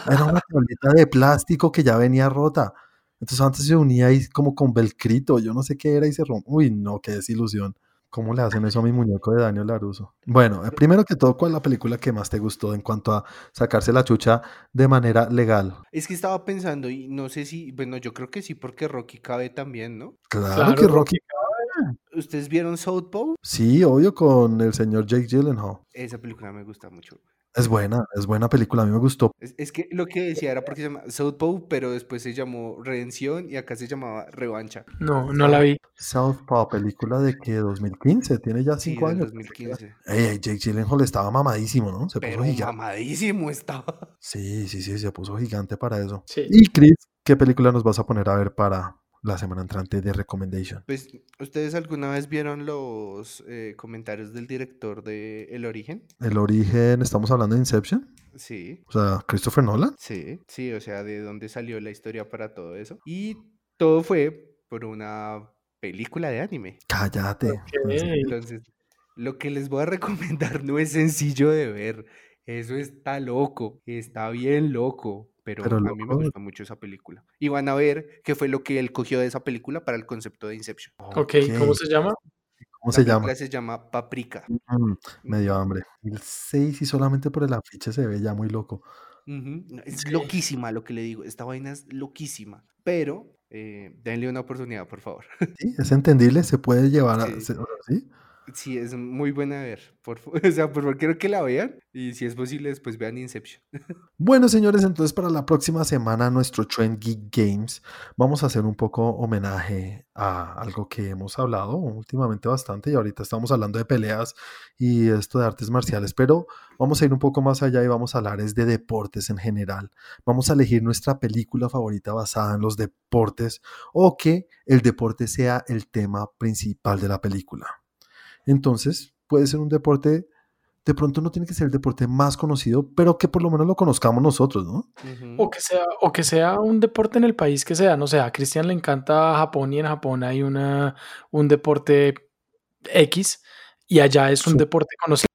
Era una tablita de plástico que ya venía rota. Entonces antes se unía ahí como con velcrito, yo no sé qué era y se rompió. Uy, no, qué desilusión. ¿Cómo le hacen eso a mi muñeco de Daniel Laruso? Bueno, eh, primero que todo, ¿cuál es la película que más te gustó en cuanto a sacarse la chucha de manera legal? Es que estaba pensando y no sé si, bueno, yo creo que sí, porque Rocky cabe también, ¿no? Claro, Claro, que Rocky. ¿Ustedes vieron Southpaw? Sí, obvio, con el señor Jake Gyllenhaal. Esa película me gusta mucho. Es buena, es buena película, a mí me gustó. Es, es que lo que decía era porque se llama Southpaw, pero después se llamó Redención y acá se llamaba Revancha. No, no la vi. Southpaw, película de que 2015, tiene ya cinco años. 2015. Ey, ey, Jake Gyllenhaal estaba mamadísimo, ¿no? Se puso Pero gigante. mamadísimo estaba. Sí, sí, sí, se puso gigante para eso. Sí. Y Chris, ¿qué película nos vas a poner a ver para la semana entrante de Recommendation? Pues, ¿ustedes alguna vez vieron los eh, comentarios del director de El Origen? El origen, estamos hablando de Inception, Sí, o sea, Christopher Nolan. sí, sí, o sea, de dónde salió la historia para todo eso. Y todo fue por una película de anime. Cállate. Entonces, lo que les voy a recomendar no es sencillo de ver. Eso está loco, está bien loco. Pero, Pero a mí me gustó mucho esa película. Y van a ver qué fue lo que él cogió de esa película para el concepto de Inception. Ok, ¿cómo se llama? ¿Cómo La se llama? se llama Paprika. Mm, me dio hambre. El 6 y solamente por el afiche se ve ya muy loco. Es Sí. loquísima lo que le digo. Esta vaina es loquísima. Pero eh, denle una oportunidad, por favor. Sí, es entendible, se puede llevar a... ¿sí? Sí, es muy buena de ver. Por, o sea, por favor, quiero que la vean. Y si es posible, después vean Inception. Bueno, señores, entonces para la próxima semana, nuestro Trend Geek Games, vamos a hacer un poco homenaje a algo que hemos hablado últimamente bastante y ahorita estamos hablando de peleas y esto de artes marciales, pero vamos a ir un poco más allá y vamos a hablar es de deportes en general. Vamos a elegir nuestra película favorita basada en los deportes o que el deporte sea el tema principal de la película. Entonces, puede ser un deporte, de pronto no tiene que ser el deporte más conocido, pero que por lo menos lo conozcamos nosotros, ¿no? O que sea, o que sea un deporte en el país que sea, no sé, a Cristian le encanta Japón y en Japón hay una, un deporte X y allá es un Sí. deporte conocido.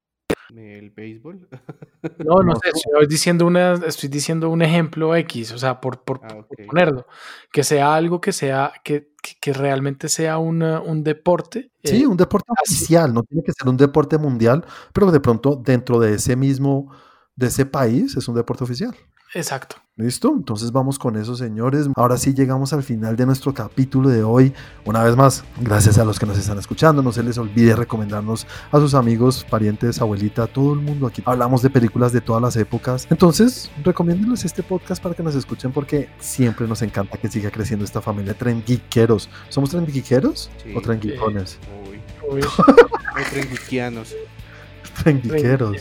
El béisbol. No, no No, sé, estoy diciendo, una, estoy diciendo un ejemplo X, o sea, por, por, Ah, por ok. ponerlo, que sea algo que sea, que, que, que realmente sea una- un deporte. Sí, eh, un deporte así. oficial, no tiene que ser un deporte mundial, pero de pronto dentro de ese mismo, de ese país es un deporte oficial. Exacto. ¿Listo? Entonces vamos con eso, señores. Ahora sí llegamos al final de nuestro capítulo de hoy. Una vez más, gracias a los que nos están escuchando. No se les olvide recomendarnos a sus amigos, parientes, abuelita, todo el mundo aquí. Hablamos de películas de todas las épocas. Entonces, recomiéndenles este podcast para que nos escuchen porque siempre nos encanta que siga creciendo esta familia de trenguiqueros. ¿Somos trenguiqueros Sí. o trenguicones? Uy. Uy, O trenguiquianos. Trenguiqueros.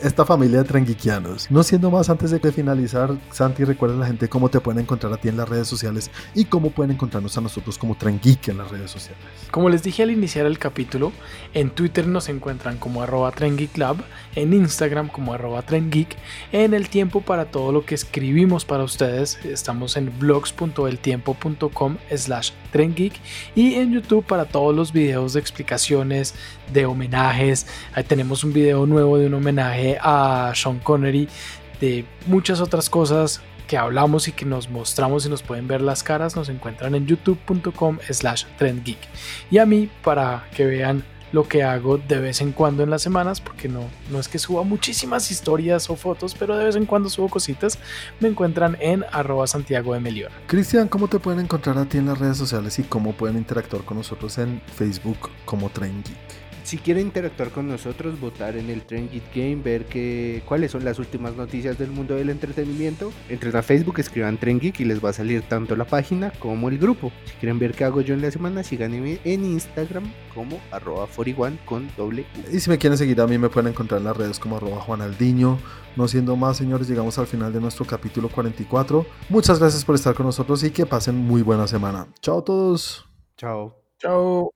Esta familia de trenguiquianos. No siendo más, antes de finalizar, Santi, recuerda a la gente cómo te pueden encontrar a ti en las redes sociales y cómo pueden encontrarnos a nosotros como Trengeek en las redes sociales. Como les dije al iniciar el capítulo, en Twitter nos encuentran como arroba trendgeeklab, en Instagram como arroba en el tiempo para todo lo que escribimos para ustedes, estamos en blogs.eltiempo.com slash trendgeek y en YouTube para todos los videos de explicaciones, de homenajes, ahí tenemos un video nuevo de un homenaje a Sean Connery, de muchas otras cosas que hablamos y que nos mostramos y nos pueden ver las caras, nos encuentran en youtube.com slash trendgeek. Y a mí, para que vean lo que hago de vez en cuando en las semanas, porque no, no es que suba muchísimas historias o fotos, pero de vez en cuando subo cositas, me encuentran en arroba Santiago de Melior. Cristian, ¿cómo te pueden encontrar a ti en las redes sociales y cómo pueden interactuar con nosotros en Facebook como Tren Geek? Si quieren interactuar con nosotros, votar en el Trend Game, ver que, cuáles son las últimas noticias del mundo del entretenimiento, entren a Facebook, escriban Trend Geek y les va a salir tanto la página como el grupo. Si quieren ver qué hago yo en la semana, síganme en Instagram como arroba 41 con doble Y si me quieren seguir a mí me pueden encontrar en las redes como arroba juanaldiño. No siendo más, señores, llegamos al final de nuestro capítulo 44. Muchas gracias por estar con nosotros y que pasen muy buena semana. Chao a todos. Chao. Chao.